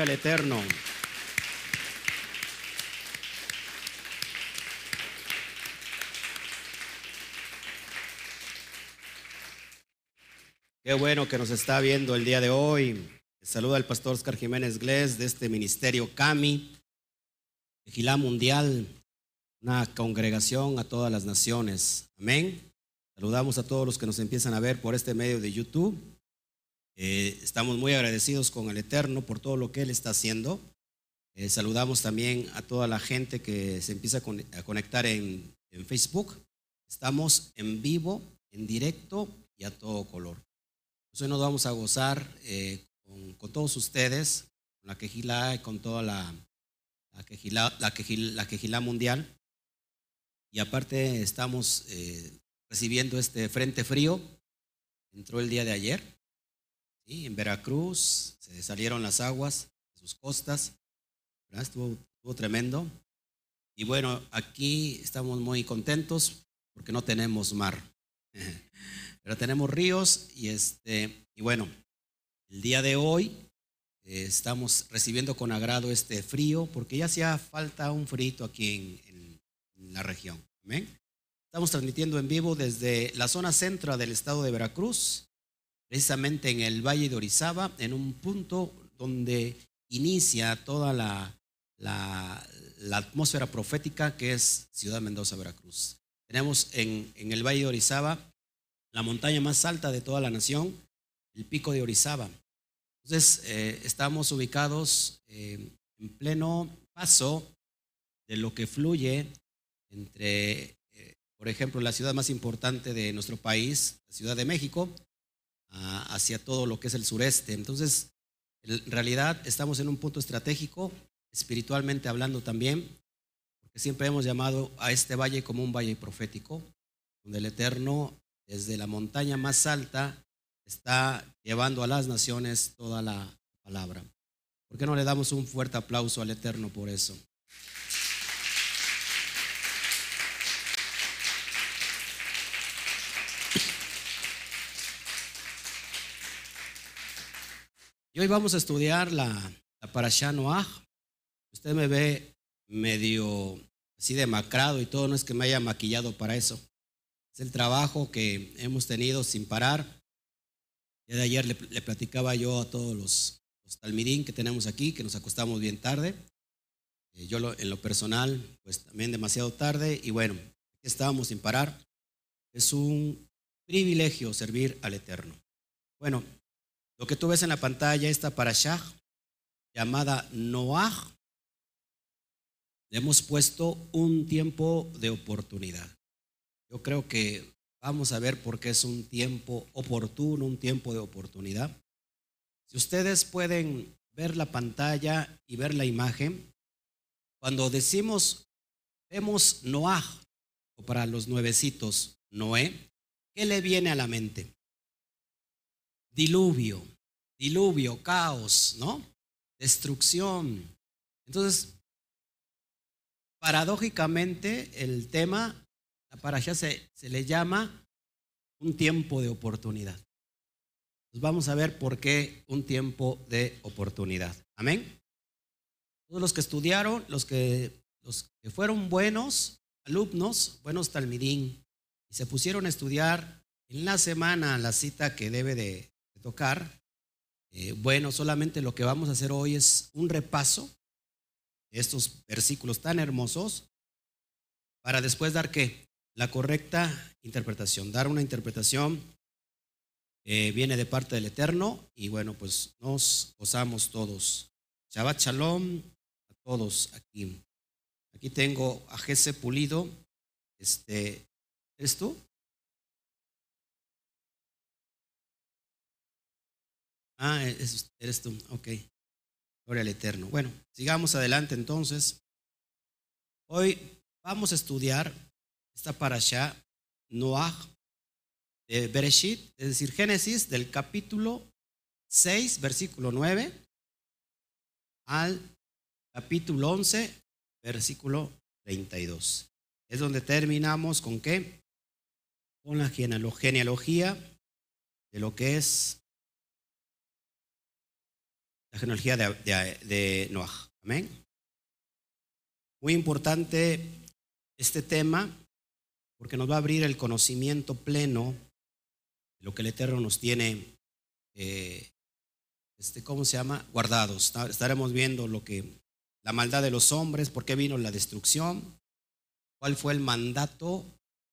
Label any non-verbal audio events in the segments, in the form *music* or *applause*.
al Eterno. Qué bueno que nos está viendo el día de hoy. Saluda al pastor Oscar Jiménez Glés de este ministerio CAMI, Gilá Mundial, una congregación a todas las naciones. Amén. Saludamos a todos los que nos empiezan a ver por este medio de YouTube. Eh, estamos muy agradecidos con el Eterno por todo lo que Él está haciendo. Eh, saludamos también a toda la gente que se empieza a conectar en, Facebook. Estamos en vivo, en directo y a todo color. Hoy nos vamos a gozar eh, con, todos ustedes, con la quejilá y con toda la, la quejilá, la, mundial. Y aparte estamos recibiendo este frente frío. Entró el día de ayer en Veracruz se salieron las aguas de sus costas, estuvo, tremendo. Y bueno, aquí estamos muy contentos porque no tenemos mar, *laughs* pero tenemos ríos y este y bueno, el día de hoy eh, estamos recibiendo con agrado este frío porque ya hacía falta un frito aquí en, la región. Estamos transmitiendo en vivo desde la zona centro del estado de Veracruz precisamente en el Valle de Orizaba, en un punto donde inicia toda la, la, atmósfera profética que es Ciudad Mendoza, Veracruz. Tenemos en, en, el Valle de Orizaba la montaña más alta de toda la nación, el pico de Orizaba. Entonces, eh, estamos ubicados eh, en pleno paso de lo que fluye entre, eh, por ejemplo, la ciudad más importante de nuestro país, la Ciudad de México, hacia todo lo que es el sureste. Entonces, en realidad estamos en un punto estratégico, espiritualmente hablando también, porque siempre hemos llamado a este valle como un valle profético, donde el Eterno, desde la montaña más alta, está llevando a las naciones toda la palabra. ¿Por qué no le damos un fuerte aplauso al Eterno por eso? Y hoy vamos a estudiar la, la Parashá. Usted me ve medio así demacrado y todo, no es que me haya maquillado para eso. Es el trabajo que hemos tenido sin parar. Ya de ayer le, platicaba yo a todos los, los, talmidín que tenemos aquí, que nos acostamos bien tarde. Eh, yo en lo personal, pues también demasiado tarde. Y bueno, estábamos sin parar. Es un privilegio servir al Eterno. Bueno, lo que tú ves en la pantalla, esta parashá llamada Noah, le hemos puesto un tiempo de oportunidad. Yo creo que vamos a ver por qué es un tiempo oportuno, un tiempo de oportunidad. Si ustedes pueden ver la pantalla y ver la imagen, cuando decimos, vemos Noah, o para los nuevecitos, Noé, ¿qué le viene a la mente? Diluvio, diluvio, caos, ¿no? Destrucción. Entonces, paradójicamente, el tema, para allá se, se le llama un tiempo de oportunidad. Pues vamos a ver por qué un tiempo de oportunidad. Amén. Todos los que estudiaron, los que, los que fueron buenos alumnos, buenos talmidín, y se pusieron a estudiar en la semana la cita que debe de tocar. Eh, bueno, solamente lo que vamos a hacer hoy es un repaso de estos versículos tan hermosos para después dar qué? La correcta interpretación, dar una interpretación que viene de parte del Eterno y bueno, pues nos gozamos todos. Shabbat Shalom a todos aquí. Aquí tengo a Jesse Pulido. Este, ¿Eres tú? Ah, eres tú, ok. Gloria al Eterno. Bueno, sigamos adelante entonces. Hoy vamos a estudiar esta parasha Noah de Bereshit, es decir, Génesis del capítulo 6, versículo 9 al capítulo 11, versículo 32. Es donde terminamos con qué? Con la genealogía de lo que es la genealogía de, de, Noah. Amén. Muy importante este tema porque nos va a abrir el conocimiento pleno de lo que el Eterno nos tiene, eh, este, ¿cómo se llama? Guardados. Estaremos viendo lo que, la maldad de los hombres, por qué vino la destrucción, cuál fue el mandato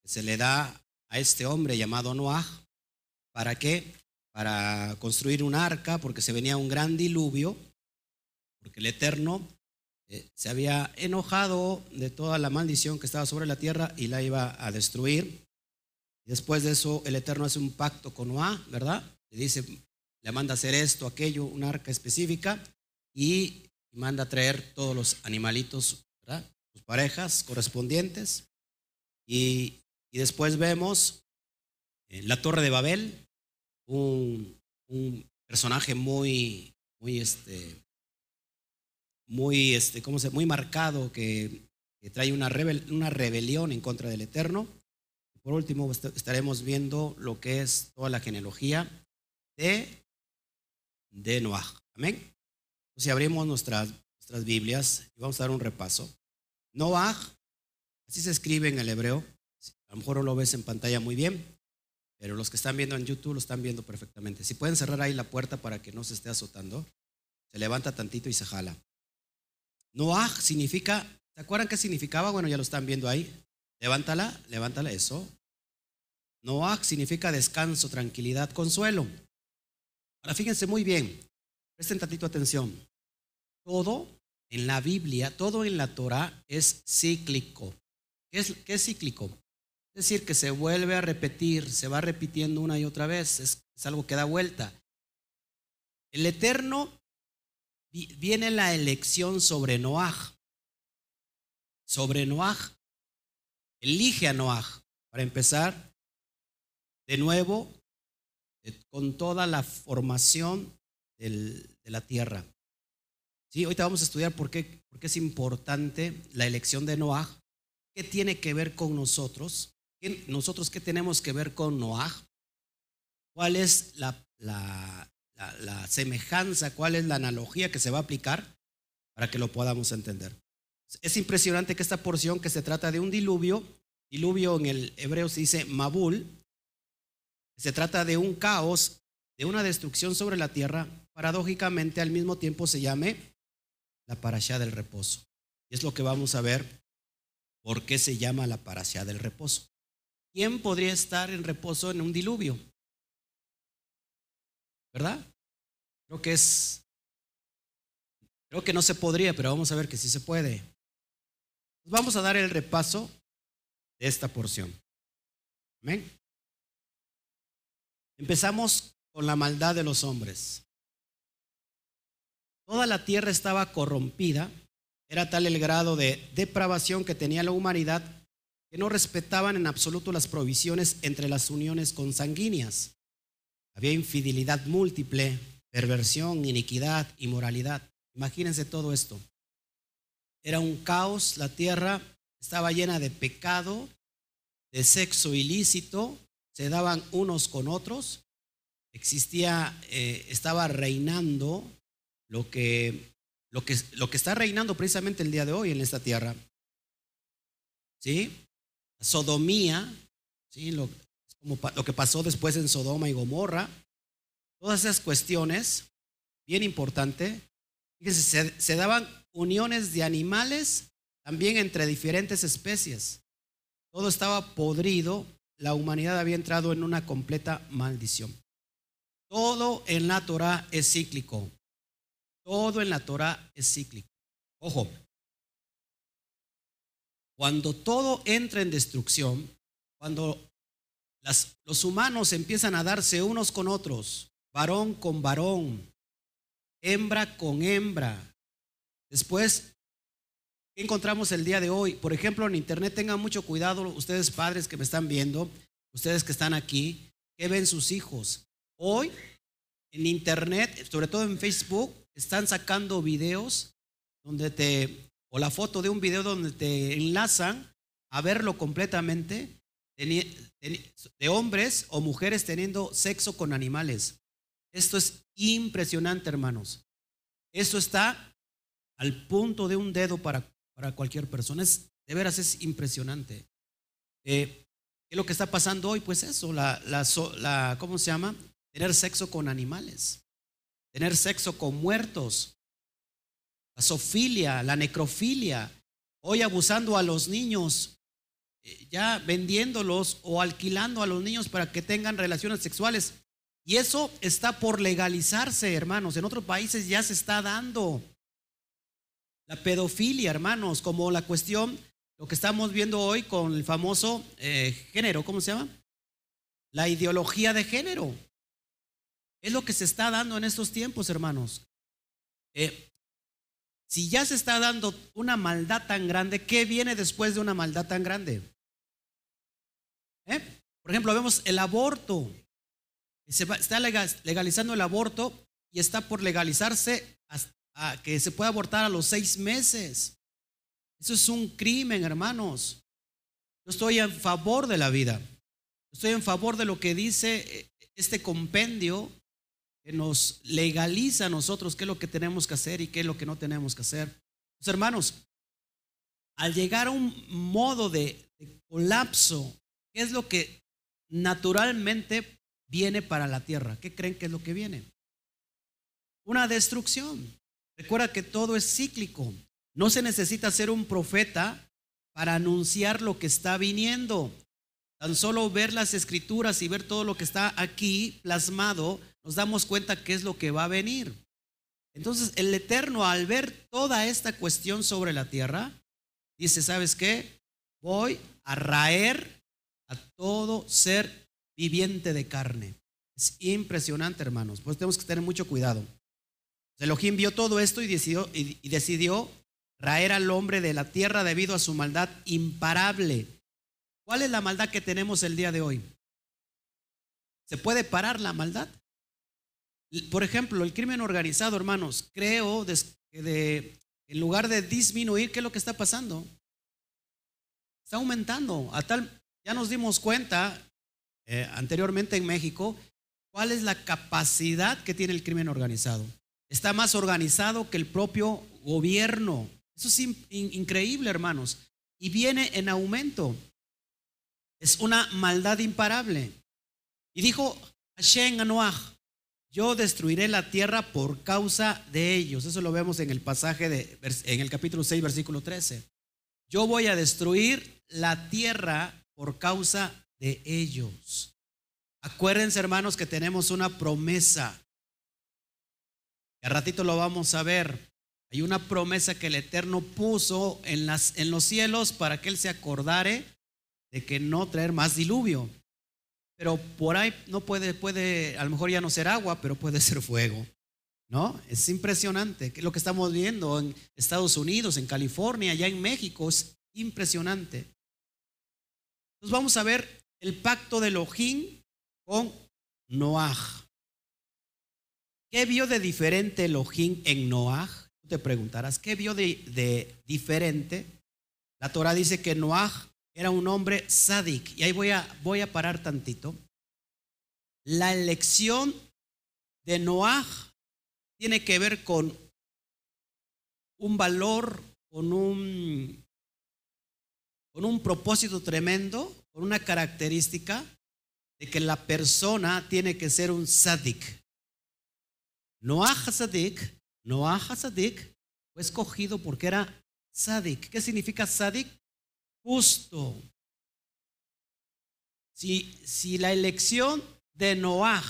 que se le da a este hombre llamado Noah, ¿para qué? Para construir un arca, porque se venía un gran diluvio, porque el Eterno eh, se había enojado de toda la maldición que estaba sobre la tierra y la iba a destruir. Después de eso, el Eterno hace un pacto con Noah, ¿verdad? Le dice, le manda hacer esto, aquello, un arca específica y manda traer todos los animalitos, ¿verdad? Sus parejas correspondientes. Y, después vemos en la Torre de Babel, un, personaje muy, muy este, muy, este, ¿cómo se, muy marcado que, trae una, una rebelión en contra del Eterno. Por último, estaremos viendo lo que es toda la genealogía de, de Noah. Amén. Si abrimos nuestras, nuestras Biblias y vamos a dar un repaso. Noah, así se escribe en el hebreo. A lo mejor no lo ves en pantalla muy bien, pero los que están viendo en YouTube lo están viendo perfectamente. Si pueden cerrar ahí la puerta para que no se esté azotando, se levanta tantito y se jala. Noah significa, ¿se acuerdan qué significaba? Bueno, ya lo están viendo ahí. Levántala, levántala eso. Noah significa descanso, tranquilidad, consuelo. Ahora fíjense muy bien, presten tantito atención. Todo en la Biblia, todo en la Torah es cíclico. ¿Qué es, qué es cíclico? Es decir, que se vuelve a repetir, se va repitiendo una y otra vez, es, algo que da vuelta. El Eterno viene la elección sobre Noaj. Sobre Noaj. Elige a Noaj para empezar de nuevo con toda la formación de la tierra. Sí, ahorita vamos a estudiar por qué, por qué es importante la elección de Noaj. ¿Qué tiene que ver con nosotros? ¿Nosotros qué tenemos que ver con Noaj? ¿Cuál es la, la, semejanza, cuál es la analogía que se va a aplicar para que lo podamos entender. Es impresionante que esta porción que se trata de un diluvio, diluvio en el hebreo se dice Mabul, se trata de un caos, de una destrucción sobre la tierra, paradójicamente al mismo tiempo se llame la parashá del reposo. Y es lo que vamos a ver por qué se llama la parashá del reposo. ¿Quién podría estar en reposo en un diluvio? ¿Verdad? Creo que es, creo que no se podría, pero vamos a ver que sí se puede. Vamos a dar el repaso de esta porción. Amén. Empezamos con la maldad de los hombres. Toda la tierra estaba corrompida, era tal el grado de depravación que tenía la humanidad que no respetaban en absoluto las provisiones entre las uniones consanguíneas. Había infidelidad múltiple, perversión, iniquidad, inmoralidad. Imagínense todo esto. Era un caos, la tierra estaba llena de pecado, de sexo ilícito, se daban unos con otros, existía, eh, estaba reinando lo que, lo, que, lo que está reinando precisamente el día de hoy en esta tierra. ¿Sí? Sodomía, ¿sí? Lo, que pasó después en Sodoma y Gomorra, todas esas cuestiones, bien importante, fíjense, se, daban uniones de animales también entre diferentes especies. Todo estaba podrido, la humanidad había entrado en una completa maldición. Todo en la Torah es cíclico. Todo en la Torah es cíclico. Ojo, cuando todo entra en destrucción, cuando los humanos empiezan a darse unos con otros, varón con varón, hembra con hembra. Después, ¿qué encontramos el día de hoy? Por ejemplo, en Internet tengan mucho cuidado ustedes padres que me están viendo, ustedes que están aquí, que ven sus hijos. Hoy, en Internet, sobre todo en Facebook, están sacando videos donde te, o la foto de un video donde te enlazan a verlo completamente de hombres o mujeres teniendo sexo con animales. Esto es impresionante, hermanos. Eso está al punto de un dedo para, para cualquier persona. Es, de veras es impresionante. Eh, ¿Qué es lo que está pasando hoy? Pues eso, la, la, la, ¿cómo se llama? Tener sexo con animales, tener sexo con muertos, la sofilia, la necrofilia, hoy abusando a los niños, eh, ya vendiéndolos o alquilando a los niños para que tengan relaciones sexuales. Y eso está por legalizarse, hermanos. En otros países ya se está dando. La pedofilia, hermanos, como la cuestión, lo que estamos viendo hoy con el famoso eh, género, ¿cómo se llama? La ideología de género. Es lo que se está dando en estos tiempos, hermanos. Eh, si ya se está dando una maldad tan grande, ¿qué viene después de una maldad tan grande? ¿Eh? Por ejemplo, vemos el aborto. Se está legalizando el aborto y está por legalizarse hasta que se pueda abortar a los seis meses. Eso es un crimen, hermanos. Yo estoy en favor de la vida. Estoy en favor de lo que dice eh, este compendio que nos legaliza a nosotros qué es lo que tenemos que hacer y qué es lo que no tenemos que hacer. Pues, hermanos, al llegar a un modo de colapso, ¿qué es lo que naturalmente viene para la tierra? ¿Qué creen que es lo que viene? Una destrucción. Recuerda que todo es cíclico. No se necesita ser un profeta para anunciar lo que está viniendo. Tan solo ver las escrituras y ver todo lo que está aquí plasmado, nos damos cuenta qué es lo que va a venir. Entonces, el Eterno, al ver toda esta cuestión sobre la tierra, dice, ¿sabes qué? Voy a raer a todo ser viviente de carne. Es impresionante, hermanos. Pues tenemos que tener mucho cuidado. Elohim vio todo esto y decidió, y decidió raer al hombre de la tierra debido a su maldad imparable. ¿Cuál es la maldad que tenemos el día de hoy? ¿Se puede parar la maldad? Por ejemplo, el crimen organizado, hermanos, creo que en lugar de disminuir, ¿qué es lo que está pasando? Está aumentando. A tal, ya nos dimos cuenta eh, anteriormente en México cuál es la capacidad que tiene el crimen organizado. Está más organizado que el propio gobierno. Eso es increíble, hermanos. Y viene en aumento. Es una maldad imparable. Y dijo Hashem a yo destruiré la tierra por causa de ellos. Eso lo vemos en el pasaje de, en el capítulo 6, versículo 13. Yo voy a destruir la tierra por causa de ellos. Acuérdense, hermanos, que tenemos una promesa. Y ratito lo vamos a ver. Hay una promesa que el Eterno puso en, las, en los cielos para que Él se acordare de que no traer más diluvio. Pero por ahí no puede, puede, a lo mejor ya no ser agua, pero puede ser fuego. ¿No? Es impresionante lo que estamos viendo en Estados Unidos, en California, allá en México, es impresionante. Entonces vamos a ver el pacto de Elohim con Noah. ¿Qué vio de diferente Elohim en Noah? te preguntarás, ¿qué vio de, diferente? La Torah dice que Noah era un hombre sádic. Y ahí voy a, voy a parar tantito. La elección de Noah tiene que ver con un valor, con un, con un propósito tremendo, con una característica de que la persona tiene que ser un sádic. Noah sádic Noah Hasadik fue escogido porque era Sadik. ¿Qué significa Sadik? Justo. Si, si la elección de Noah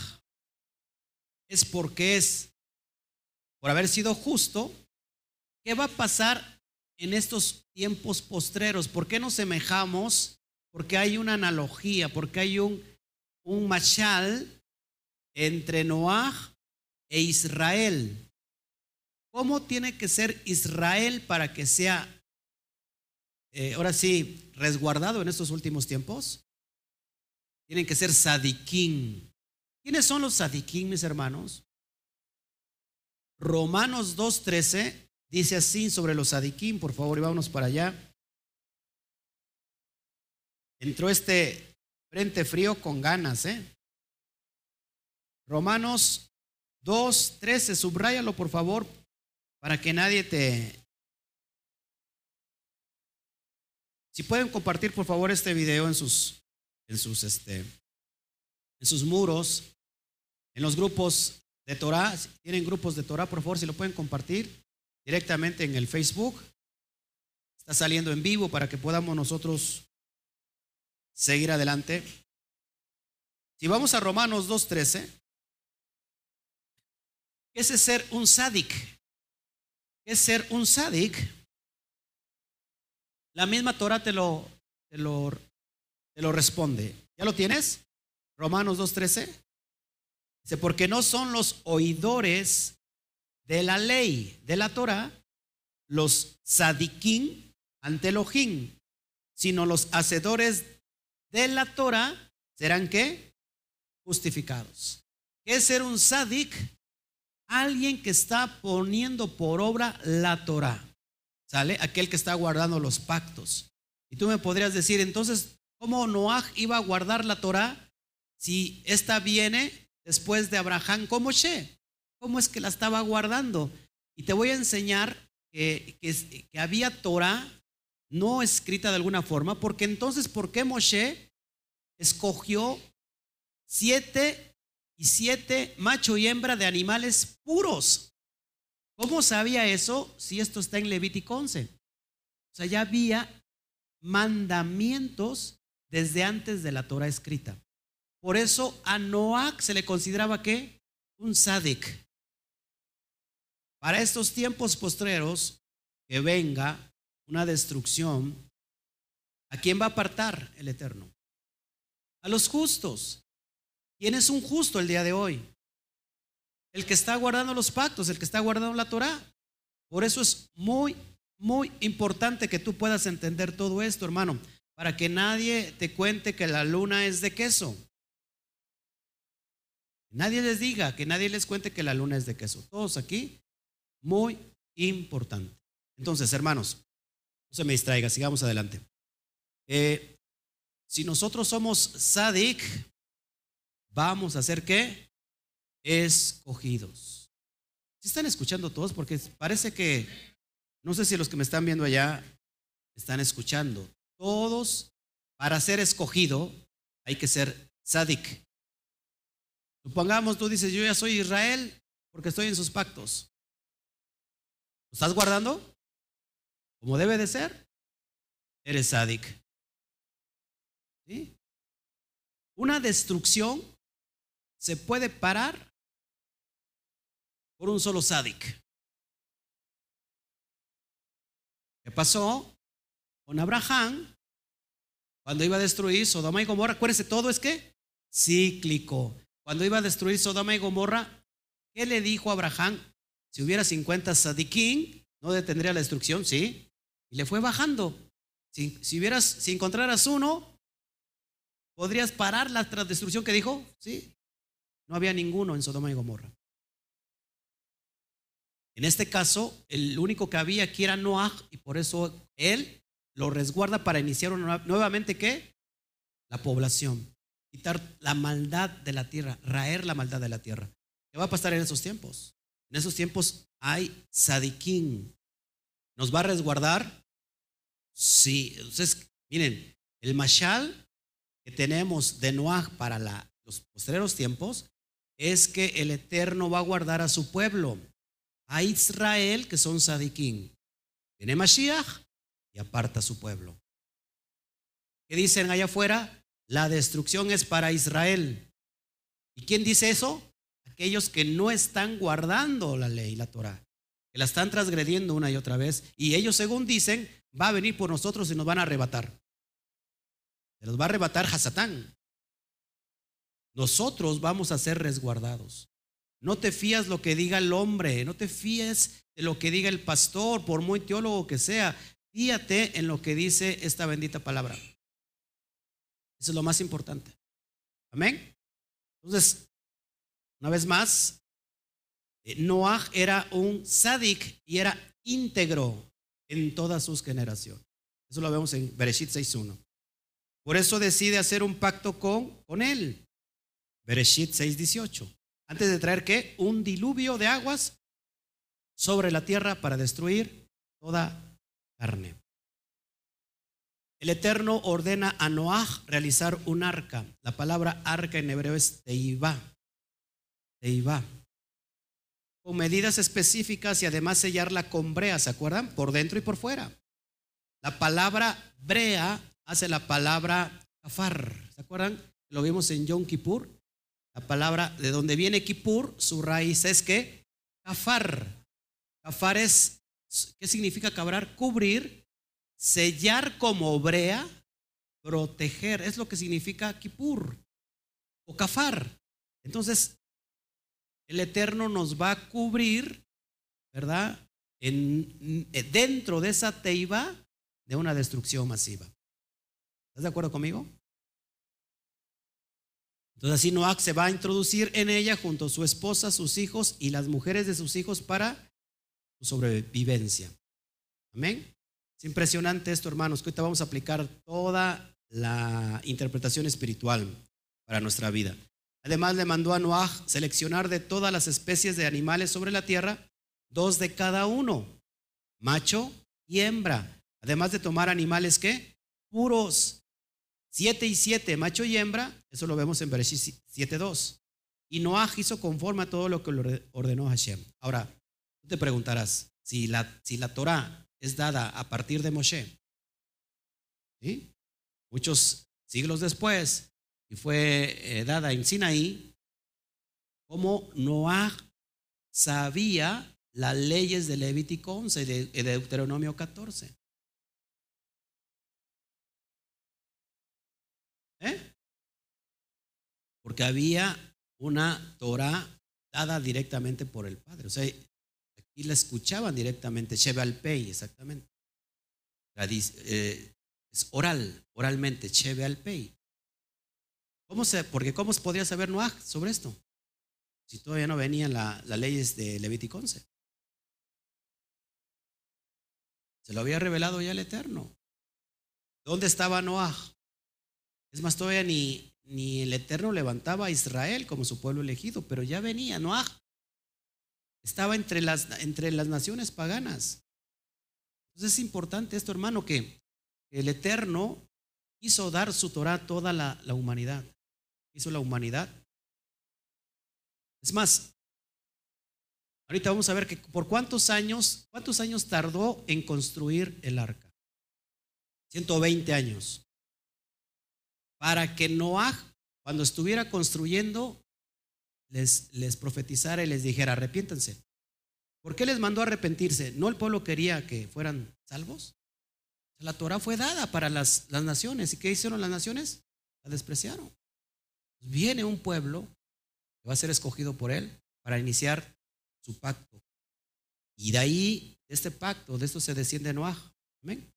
es porque es por haber sido justo, ¿qué va a pasar en estos tiempos postreros? ¿Por qué nos semejamos? Porque hay una analogía, porque hay un, un machal entre Noah e Israel. ¿Cómo tiene que ser Israel para que sea, eh, ahora sí, resguardado en estos últimos tiempos? Tienen que ser sadiquín. ¿Quiénes son los sadiquín, mis hermanos? Romanos 2.13 dice así sobre los sadiquín, por favor, y vámonos para allá. Entró este frente frío con ganas, ¿eh? Romanos 2.13, subráyalo por favor, para que nadie te... Si pueden compartir por favor este video en sus, en sus, este, en sus muros, en los grupos de Torah, si tienen grupos de Torah, por favor, si lo pueden compartir directamente en el Facebook. Está saliendo en vivo para que podamos nosotros seguir adelante. Si vamos a Romanos 2.13, ¿qué es ser un sádic? ¿Qué es ser un sádic? La misma Torah te lo, te lo, te lo responde. ¿Ya lo tienes? Romanos 2.13. Dice, porque no son los oidores de la ley, de la Torah, los sadiquín ante Elohim, sino los hacedores de la Torah serán qué? Justificados. ¿Qué es ser un sadik? Alguien que está poniendo por obra la Torah. ¿Sale? Aquel que está guardando los pactos. Y tú me podrías decir, entonces, ¿cómo Noah iba a guardar la Torah si esta viene después de Abraham como Moshe? ¿Cómo es que la estaba guardando? Y te voy a enseñar que, que, había Torah no escrita de alguna forma, porque entonces, ¿por qué Moshe escogió siete y siete macho y hembra de animales puros? ¿Cómo sabía eso si esto está en Levítico 11? O sea, ya había mandamientos desde antes de la Torah escrita. Por eso a Noach se le consideraba que un sadik. Para estos tiempos postreros, que venga una destrucción, ¿a quién va a apartar el Eterno? A los justos. ¿Quién es un justo el día de hoy? El que está guardando los pactos, el que está guardando la Torah. Por eso es muy, muy importante que tú puedas entender todo esto, hermano, para que nadie te cuente que la luna es de queso. Nadie les diga, que nadie les cuente que la luna es de queso. Todos aquí, muy importante. Entonces, hermanos, no se me distraiga, sigamos adelante. Eh, si nosotros somos sadik, vamos a ser qué? Escogidos. ¿Si están escuchando todos? Porque parece que, no sé si los que me están viendo allá están escuchando. Todos, para ser escogido, hay que ser sadik. Supongamos, tú dices, yo ya soy Israel porque estoy en sus pactos. ¿Lo estás guardando? Como debe de ser. Eres sádic. ¿Sí? Una destrucción se puede parar por un solo sádic. ¿Qué pasó con Abraham cuando iba a destruir Sodoma y Gomorra? Acuérdense, todo es que cíclico. Cuando iba a destruir Sodoma y Gomorra, ¿qué le dijo a Abraham? Si hubiera 50 sadiquín, ¿no detendría la destrucción? Sí. Y le fue bajando. Si, si, hubieras, si encontraras uno, ¿podrías parar la destrucción que dijo? Sí. No había ninguno en Sodoma y Gomorra. En este caso, el único que había aquí era Noah y por eso él lo resguarda para iniciar nuevamente qué? La población quitar la maldad de la tierra, raer la maldad de la tierra. ¿Qué va a pasar en esos tiempos? En esos tiempos hay sadiquín. ¿Nos va a resguardar? Sí. Entonces, miren, el mashal que tenemos de Noah para los posteriores tiempos es que el Eterno va a guardar a su pueblo, a Israel, que son sadiquín. Viene Mashiach y aparta su pueblo. ¿Qué dicen allá afuera? La destrucción es para Israel. ¿Y quién dice eso? Aquellos que no están guardando la ley, la Torah, que la están transgrediendo una y otra vez. Y ellos, según dicen, va a venir por nosotros y nos van a arrebatar. Se los va a arrebatar Hasatán. Nosotros vamos a ser resguardados. No te fías lo que diga el hombre, no te fíes de lo que diga el pastor, por muy teólogo que sea. Fíate en lo que dice esta bendita palabra. Eso es lo más importante. Amén. Entonces, una vez más, eh, Noah era un sadik y era íntegro en todas sus generaciones. Eso lo vemos en Bereshit 6.1. Por eso decide hacer un pacto con, con él. Bereshit 6.18. Antes de traer qué? Un diluvio de aguas sobre la tierra para destruir toda carne. El Eterno ordena a Noah realizar un arca. La palabra arca en hebreo es teibá. Teibá. Con medidas específicas y además sellarla con brea, ¿se acuerdan? Por dentro y por fuera. La palabra brea hace la palabra kafar. ¿Se acuerdan? Lo vimos en Yom Kippur. La palabra de donde viene Kippur, su raíz es que kafar. Kafar es, ¿qué significa cabrar? Cubrir, sellar como brea, proteger. Es lo que significa Kippur o kafar. Entonces, el Eterno nos va a cubrir, ¿verdad? En, dentro de esa teiba de una destrucción masiva. ¿Estás de acuerdo conmigo? Entonces así Noah se va a introducir en ella junto a su esposa, sus hijos y las mujeres de sus hijos para su sobrevivencia. Amén. Es impresionante esto, hermanos, que ahorita vamos a aplicar toda la interpretación espiritual para nuestra vida. Además le mandó a Noah seleccionar de todas las especies de animales sobre la tierra dos de cada uno, macho y hembra, Además de tomar animales que puros. Siete y siete, macho y hembra, eso lo vemos en Bereshit 7.2. Y Noah hizo conforme a todo lo que ordenó Hashem. Ahora, tú te preguntarás, si la, si la Torah es dada a partir de Moshe, ¿sí? muchos siglos después, y fue eh, dada en Sinaí, ¿cómo Noah sabía las leyes de Levítico 11 y de Deuteronomio 14? Porque había una Torah dada directamente por el Padre. O sea, aquí la escuchaban directamente, Shebe al Pei, exactamente. Eh, es oral, oralmente, Shebe al Pei. ¿Cómo se, porque ¿cómo podría saber Noah sobre esto? Si todavía no venían las leyes de Levítico 11. Se lo había revelado ya el Eterno. ¿Dónde estaba Noah? Es más, todavía ni, ni el Eterno levantaba a Israel como su pueblo elegido, pero ya venía Noah. Estaba entre las, entre las naciones paganas. Entonces es importante esto, hermano, que el Eterno hizo dar su Torah a toda la, la humanidad. Hizo la humanidad. Es más, ahorita vamos a ver que por cuántos años, cuántos años tardó en construir el arca. 120 años para que Noah, cuando estuviera construyendo, les, profetizara y les dijera, arrepiéntanse. ¿Por qué les mandó a arrepentirse? ¿No el pueblo quería que fueran salvos? La Torah fue dada para las, las naciones. ¿Y qué hicieron las naciones? La despreciaron. Viene un pueblo que va a ser escogido por él para iniciar su pacto. Y de ahí, de este pacto, de esto se desciende Noah. Amén.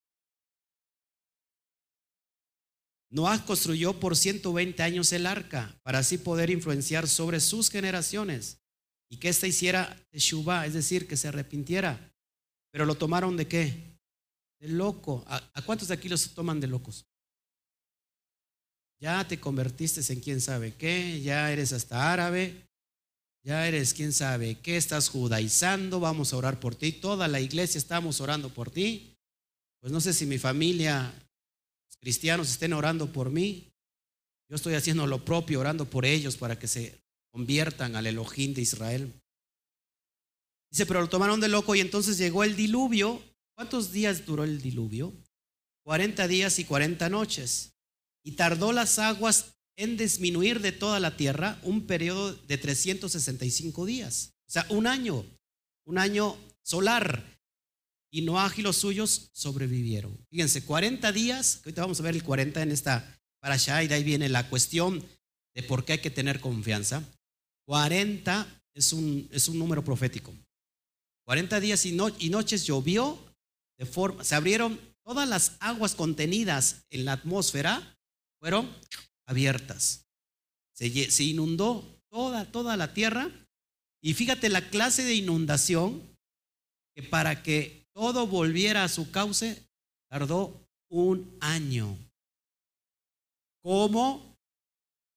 Noah construyó por 120 años el arca para así poder influenciar sobre sus generaciones y que ésta hiciera Teshuvah, es decir, que se arrepintiera. Pero lo tomaron de qué? De loco. ¿A, cuántos de aquí los toman de locos? Ya te convertiste en quién sabe qué, ya eres hasta árabe, ya eres quién sabe qué, estás judaizando, vamos a orar por ti, toda la iglesia estamos orando por ti. Pues no sé si mi familia cristianos estén orando por mí. Yo estoy haciendo lo propio, orando por ellos para que se conviertan al Elohim de Israel. Dice, pero lo tomaron de loco y entonces llegó el diluvio. ¿Cuántos días duró el diluvio? 40 días y 40 noches. Y tardó las aguas en disminuir de toda la tierra un periodo de 365 días. O sea, un año, un año solar. Y Noah y los suyos sobrevivieron. Fíjense, 40 días, ahorita vamos a ver el 40 en esta para allá, y de ahí viene la cuestión de por qué hay que tener confianza. 40 es un, es un número profético. 40 días y, y noches llovió, de forma, se abrieron todas las aguas contenidas en la atmósfera, fueron abiertas. Se, se inundó toda, toda la tierra. Y fíjate la clase de inundación que para que todo volviera a su cauce, tardó un año. ¿Cómo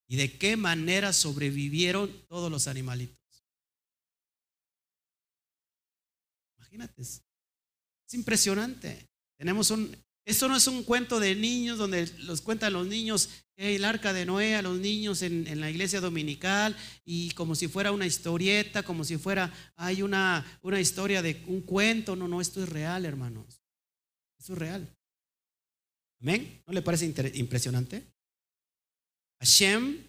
y de qué manera sobrevivieron todos los animalitos? Imagínate. Es impresionante. Tenemos un, esto no es un cuento de niños donde los cuentan los niños, el arca de Noé a los niños en, la iglesia dominical y como si fuera una historieta, como si fuera, hay una, una historia de un cuento. No, no, esto es real, hermanos. Esto es real. Amén. ¿No le parece impresionante? Hashem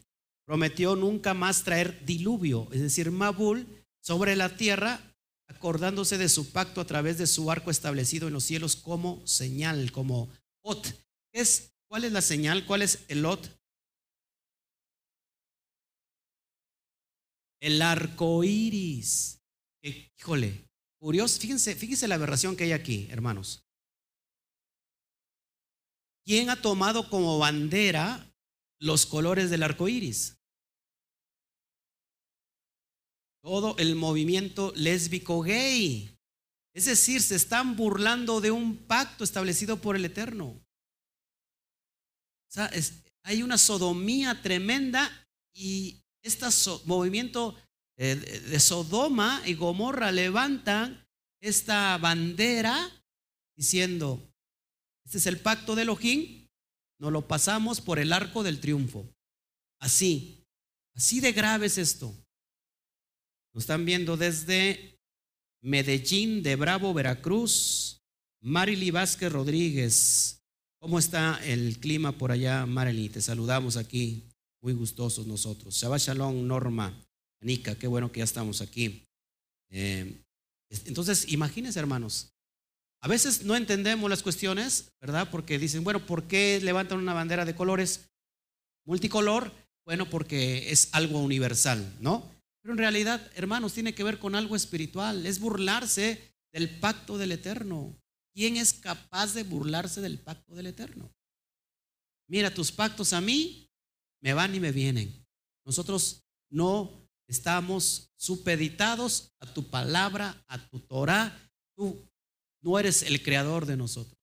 prometió nunca más traer diluvio, es decir, Mabul, sobre la tierra acordándose de su pacto a través de su arco establecido en los cielos como señal, como ot. Es, ¿Cuál es la señal? ¿Cuál es el ot? El arco iris. Híjole, curioso. Fíjense, fíjense la aberración que hay aquí, hermanos. ¿Quién ha tomado como bandera los colores del arco iris? Todo el movimiento lésbico gay. Es decir, se están burlando de un pacto establecido por el Eterno. Hay una sodomía tremenda y este movimiento eh, de Sodoma y Gomorra levantan esta bandera diciendo, este es el pacto de Elohim, nos lo pasamos por el arco del triunfo. Así, así de grave es esto. Nos están viendo desde Medellín, de Bravo, Veracruz. Marily Vázquez Rodríguez. ¿Cómo está el clima por allá, Marily? Te saludamos aquí, muy gustosos nosotros. Shabbat Shalom, Norma, Anika, qué bueno que ya estamos aquí. Eh, entonces, imagínense, hermanos, a veces no entendemos las cuestiones, ¿verdad? Porque dicen, bueno, ¿por qué levantan una bandera de colores multicolor? Bueno, porque es algo universal, ¿no? Pero en realidad, hermanos, tiene que ver con algo espiritual. Es burlarse del pacto del Eterno. ¿Quién es capaz de burlarse del pacto del Eterno? Mira, tus pactos a mí me van y me vienen. Nosotros no estamos supeditados a tu palabra, a tu Torah. Tú no eres el creador de nosotros.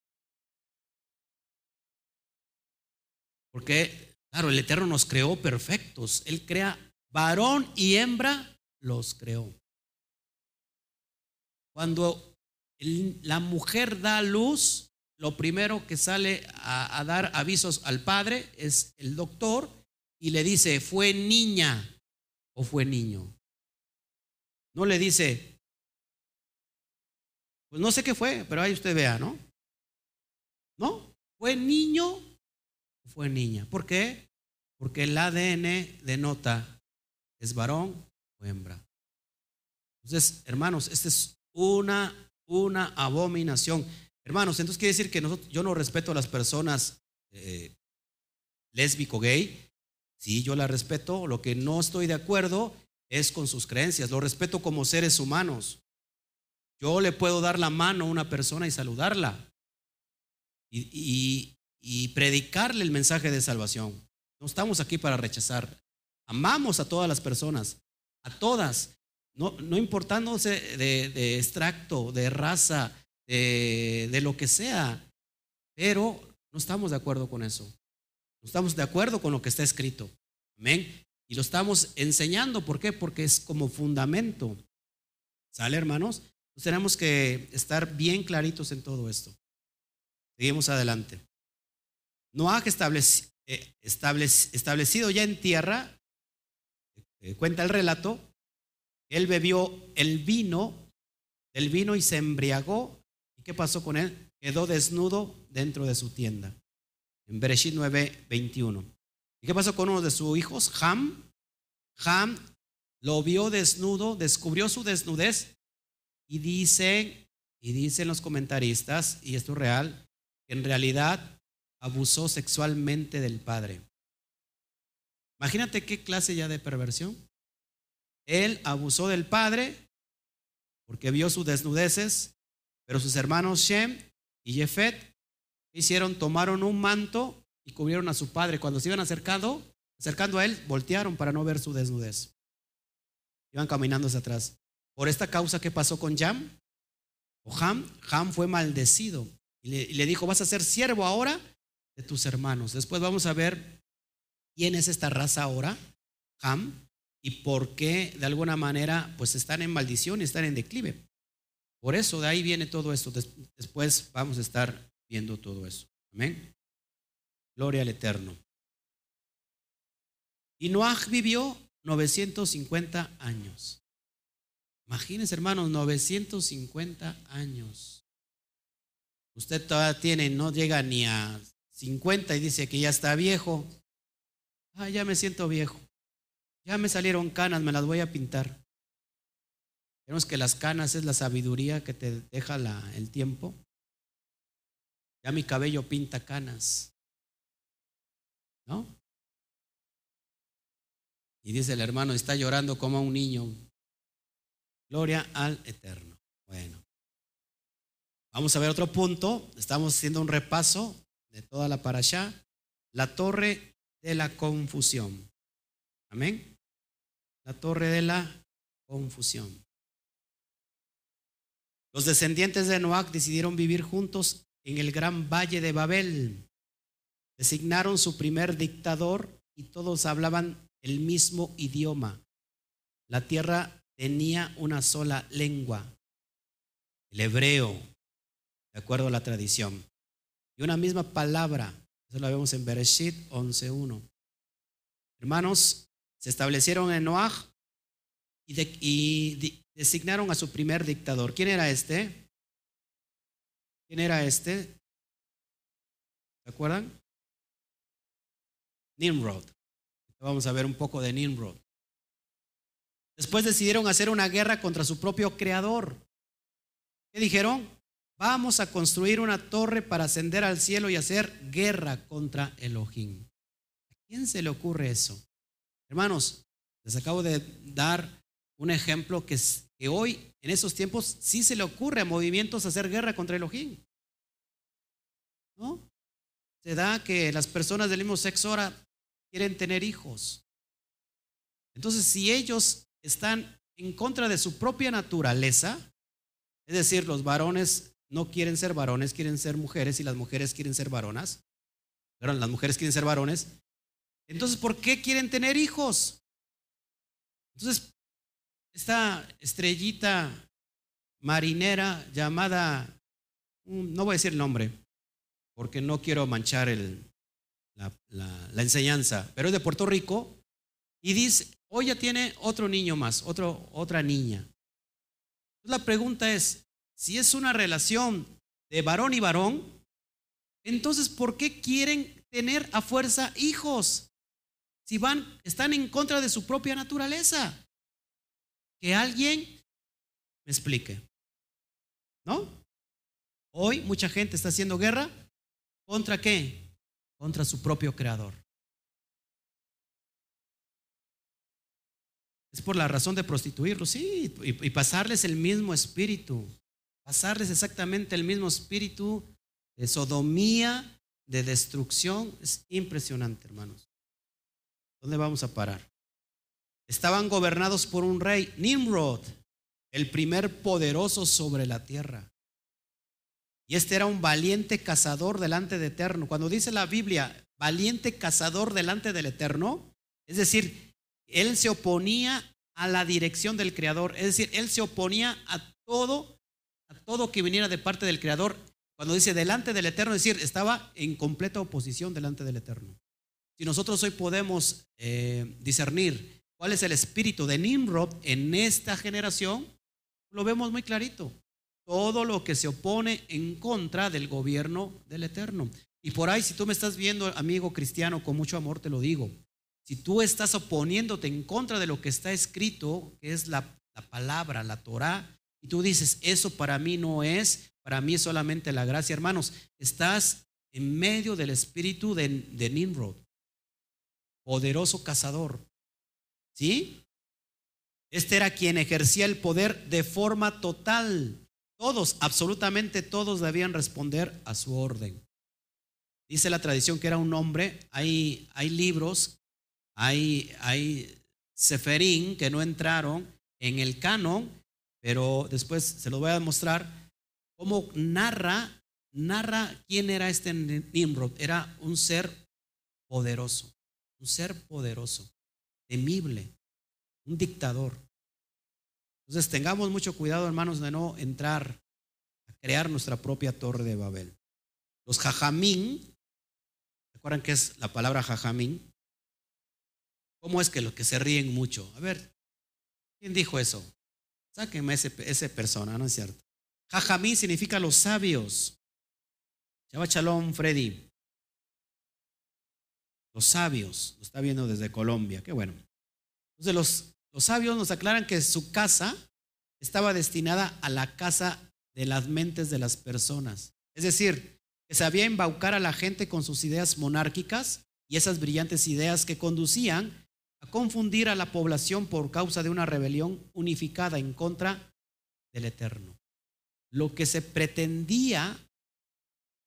Porque, claro, el Eterno nos creó perfectos. Él crea varón y hembra los creó. Cuando la mujer da luz, lo primero que sale a, dar avisos al padre es el doctor y le dice, ¿fue niña o fue niño? No le dice, pues no sé qué fue, pero ahí usted vea, ¿no? ¿No? ¿Fue niño o fue niña? ¿Por qué? Porque el ADN denota ¿Es varón o hembra? Entonces, hermanos, esta es una, una abominación. Hermanos, entonces quiere decir que yo no respeto a las personas eh, lésbico, gay. Sí, yo la respeto. Lo que no estoy de acuerdo es con sus creencias. Lo respeto como seres humanos. Yo le puedo dar la mano a una persona y saludarla y, y predicarle el mensaje de salvación. No estamos aquí para rechazar. Amamos a todas las personas, a todas, no, no importándose de, extracto, de raza, de, de lo que sea, pero no estamos de acuerdo con eso. No estamos de acuerdo con lo que está escrito. Amén. Y lo estamos enseñando. ¿Por qué? Porque es como fundamento. ¿Sale, hermanos? Tenemos que estar bien claritos en todo esto. Seguimos adelante. Noah eh, establecido ya en tierra, eh, cuenta el relato, él bebió el vino, el vino y se embriagó. ¿Y qué pasó con él? Quedó desnudo dentro de su tienda. En Bereshit 9, 21. ¿Y qué pasó con uno de sus hijos? Ham. Ham lo vio desnudo, descubrió su desnudez y dice, y dicen los comentaristas, y esto es real, que en realidad abusó sexualmente del padre. Imagínate qué clase ya de perversión. Él abusó del padre porque vio sus desnudeces, pero sus hermanos Shem y Jefet hicieron, tomaron un manto y cubrieron a su padre. Cuando se iban acercando, acercando a él, voltearon para no ver su desnudez. Iban caminando hacia atrás. Por esta causa, ¿qué pasó con Jam? O Ham, Ham fue maldecido y le dijo, vas a ser siervo ahora de tus hermanos. Después vamos a ver quién es esta raza ahora, Ham, y por qué de alguna manera pues están en maldición y están en declive. Por eso de ahí viene todo esto. Después vamos a estar viendo todo eso. Amén. Gloria al Eterno. Y Noaj vivió 950 años. Imagínense, hermanos, 950 años. Usted todavía tiene, no llega ni a 50 y dice que ya está viejo. Ah, ya me siento viejo. Ya me salieron canas, me las voy a pintar. Vemos que las canas es la sabiduría que te deja el tiempo. Ya mi cabello pinta canas. ¿No? Y dice el hermano, está llorando como un niño. Gloria al Eterno. Bueno. Vamos a ver otro punto. Estamos haciendo un repaso de toda la parasha. La torre de la confusión. Amén. La torre de la confusión. Los descendientes de Noac decidieron vivir juntos en el gran valle de Babel. Designaron su primer dictador y todos hablaban el mismo idioma. La tierra tenía una sola lengua, el hebreo, de acuerdo a la tradición. Y una misma palabra, eso lo vemos en Bereshit 11.1. Hermanos, se establecieron en Noach y, designaron a su primer dictador. ¿Quién era este? ¿Quién era este? ¿Se acuerdan? Nimrod. Vamos a ver un poco de Nimrod. Después decidieron hacer una guerra contra su propio creador. ¿Qué dijeron? Vamos a construir una torre para ascender al cielo y hacer guerra contra Elohim. ¿A quién se le ocurre eso? Hermanos, les acabo de dar un ejemplo que, que hoy, en esos tiempos, sí se le ocurre a movimientos hacer guerra contra Elohim. ¿No? Se da que las personas del mismo sexo ahora quieren tener hijos. Entonces, si ellos están en contra de su propia naturaleza, es decir, los varones no quieren ser varones, quieren ser mujeres y las mujeres quieren ser varonas, pero las mujeres quieren ser varones, entonces, ¿por qué quieren tener hijos? Entonces, esta estrellita marinera llamada, mm, no voy a decir el nombre, porque no quiero manchar la, la, enseñanza, pero es de Puerto Rico, y dice, hoy ya tiene otro niño más, otro, otra niña. La pregunta es, si es una relación de varón y varón, entonces, ¿por qué quieren tener a fuerza hijos? Si van, están en contra de su propia naturaleza. Que alguien me explique. ¿No? Hoy mucha gente está haciendo guerra contra qué? Contra su propio creador. Es por la razón de prostituirlos, sí, y, pasarles el mismo espíritu, pasarles exactamente el mismo espíritu de sodomía, de destrucción. Es impresionante, hermanos. ¿Dónde vamos a parar? Estaban gobernados por un rey, Nimrod, el primer poderoso sobre la tierra. Y este era un valiente cazador delante del Eterno. Cuando dice la Biblia, valiente cazador delante del Eterno, es decir, él se oponía a la dirección del Creador, es decir, él se oponía a todo, a todo que viniera de parte del Creador. Cuando dice delante del Eterno, es decir, estaba en completa oposición delante del Eterno. Si nosotros hoy podemos eh, discernir cuál es el espíritu de Nimrod en esta generación, lo vemos muy clarito. Todo lo que se opone en contra del gobierno del Eterno. Y por ahí, si tú me estás viendo, amigo cristiano, con mucho amor te lo digo. Si tú estás oponiéndote en contra de lo que está escrito, que es la, palabra, la Torah, y tú dices, eso para mí no es, para mí es solamente la gracia, hermanos, estás en medio del espíritu de, Nimrod, poderoso cazador, ¿Sí? Este era quien ejercía el poder de forma total. Todos, absolutamente todos debían responder a su orden. Dice la tradición que era un hombre, hay, hay libros, hay, hay seferín que no entraron en el canon, pero después se lo voy a mostrar cómo narra, narra quién era este Nimrod. Era un ser poderoso, un ser poderoso temible, un dictador. Entonces tengamos mucho cuidado, hermanos, de no entrar a crear nuestra propia torre de Babel. Los jajamín, ¿recuerdan qué es la palabra jajamín? ¿Cómo es que los que se ríen mucho? A ver, ¿quién dijo eso? Sáquenme ese, ese persona, ¿no es cierto? Jajamín significa los sabios. Chava Chalón, Freddy. Los sabios, lo está viendo desde Colombia, qué bueno. Entonces los, los sabios nos aclaran que su casa estaba destinada a la casa de las mentes de las personas. Es decir, que sabía embaucar a la gente con sus ideas monárquicas y esas brillantes ideas que conducían a confundir a la población por causa de una rebelión unificada en contra del Eterno. Lo que se pretendía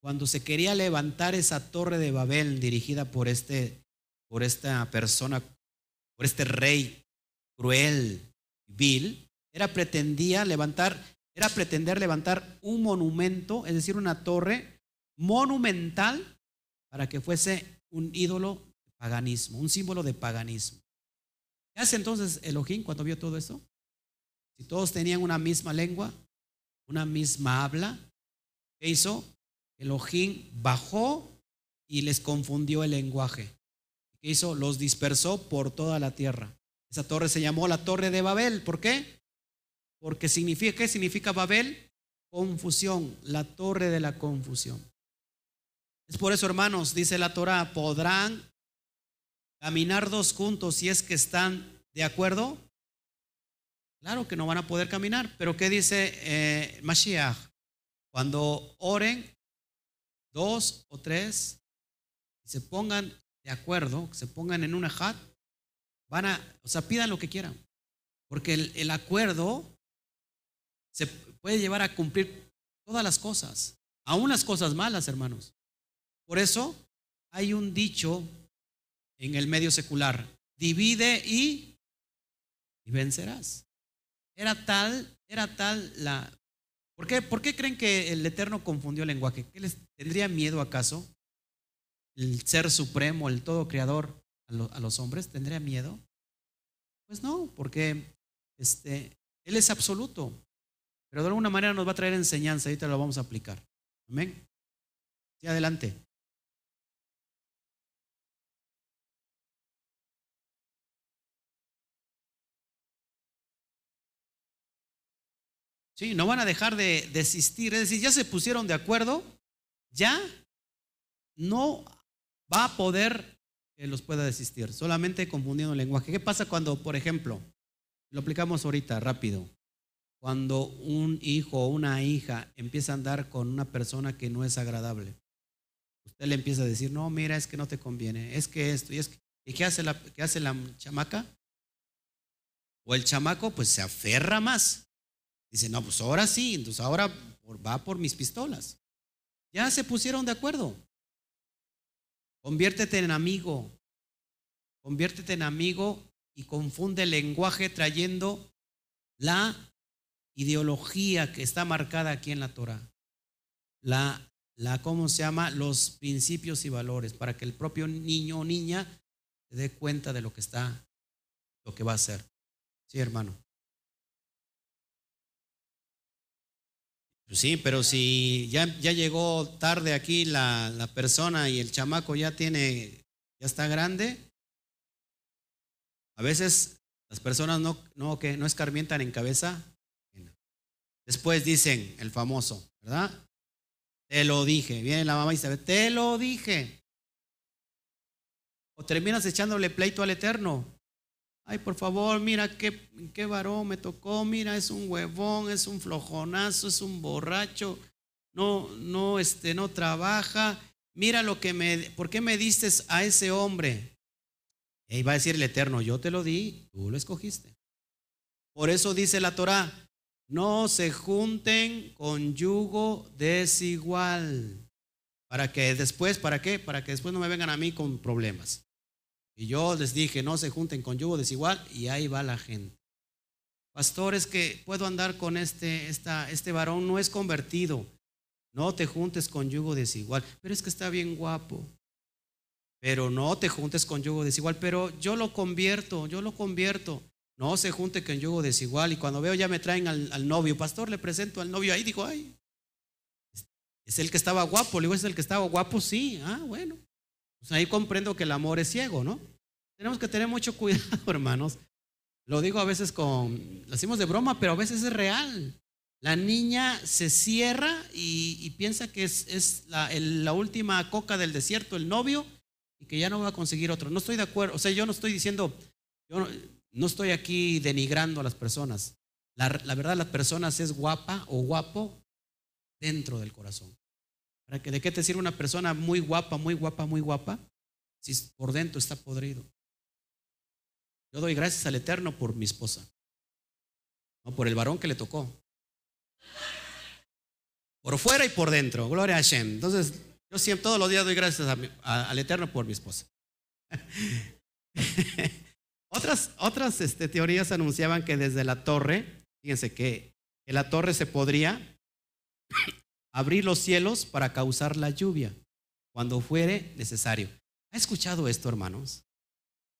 cuando se quería levantar esa torre de Babel dirigida por este por esta persona, por este rey cruel, vil, era pretendía levantar, era pretender levantar un monumento, es decir, una torre monumental para que fuese un ídolo de paganismo, un símbolo de paganismo. ¿Qué hace entonces Elohim cuando vio todo eso? Si todos tenían una misma lengua, una misma habla, ¿qué hizo? Elohim bajó y les confundió el lenguaje. ¿Qué hizo? Los dispersó por toda la tierra. Esa torre se llamó la Torre de Babel. ¿Por qué? Porque significa, ¿qué significa Babel? Confusión, la torre de la confusión. Es por eso, hermanos, dice la Torah, podrán caminar dos juntos si es que están de acuerdo. Claro que no van a poder caminar, pero ¿qué dice eh, Mashiach? Cuando oren, dos o tres, se pongan de acuerdo, se pongan en una hat, van a, o sea, pidan lo que quieran. Porque el, el acuerdo se puede llevar a cumplir todas las cosas, aún las cosas malas, hermanos. Por eso hay un dicho en el medio secular, divide y, y vencerás. Era tal, era tal la... ¿Por qué, ¿Por qué creen que el Eterno confundió el lenguaje? ¿Qué les tendría miedo acaso? el ser supremo, el todo creador a, los hombres, ¿tendría miedo? Pues no, porque este, Él es absoluto. Pero de alguna manera nos va a traer enseñanza, ahorita lo vamos a aplicar. Amén. Sí, adelante. Sí, no van a dejar de desistir. Es decir, ya se pusieron de acuerdo, ya no va a poder que los pueda desistir, solamente confundiendo el lenguaje. ¿Qué pasa cuando, por ejemplo, lo aplicamos ahorita rápido, cuando un hijo o una hija empieza a andar con una persona que no es agradable? Usted le empieza a decir, no, mira, es que no te conviene, es que esto, y es que, ¿y qué hace la, qué hace la chamaca? O el chamaco, pues se aferra más. Dice, no, pues ahora sí, entonces ahora va por mis pistolas. Ya se pusieron de acuerdo. Conviértete en amigo. Conviértete en amigo y confunde el lenguaje trayendo la ideología que está marcada aquí en la Torah. La, la, ¿cómo se llama? Los principios y valores para que el propio niño o niña se dé cuenta de lo que está, lo que va a hacer. Sí, hermano. Sí, pero si ya, ya llegó tarde aquí la, la, persona y el chamaco ya tiene, ya está grande, a veces las personas no, no, no escarmientan en cabeza. Después dicen el famoso, ¿verdad? Te lo dije. Viene la mamá y dice, te lo dije. O terminas echándole pleito al Eterno. Ay, por favor, mira qué, qué varón me tocó, mira, es un huevón, es un flojonazo, es un borracho, no, no, este, no trabaja. Mira lo que me, ¿por qué me diste a ese hombre? Y va a decir el Eterno, yo te lo di, tú lo escogiste. Por eso dice la Torah, no se junten con yugo desigual. Para que después, ¿para qué? Para que después no me vengan a mí con problemas. Y yo les dije, no se junten con yugo desigual y ahí va la gente. Pastores que puedo andar con este, este varón, no es convertido. No te juntes con yugo desigual, pero es que está bien guapo. Pero no te juntes con yugo desigual, pero yo lo convierto, yo lo convierto. no se junte con yugo desigual. Y cuando veo ya me traen al, novio, pastor, le presento al novio ahí, digo, ay, es el que estaba guapo. Le digo, es el que estaba guapo, sí. Ah, bueno. Pues ahí comprendo que el amor es ciego, ¿no? Tenemos que tener mucho *laughs* cuidado, hermanos. Lo digo a veces con, lo hacemos de broma, pero a veces es real. La niña se cierra y, piensa que es, la, última coca del desierto, el novio, y que ya no va a conseguir otro. No estoy de acuerdo, o sea, yo no estoy diciendo, yo no, estoy aquí denigrando a las personas. La, la, verdad, las personas es guapa o guapo dentro del corazón. ¿Para que, ¿De qué te sirve una persona muy guapa, muy guapa, muy guapa, si por dentro está podrido? Yo doy gracias al Eterno por mi esposa, no por el varón que le tocó. Por fuera y por dentro. Gloria a Hashem. Entonces, yo siempre, todos los días doy gracias al Eterno por mi esposa. *laughs* otras otras este, teorías anunciaban que desde la torre, fíjense que, que la torre se podría abrir los cielos para causar la lluvia cuando fuere necesario. ¿Ha escuchado esto, hermanos?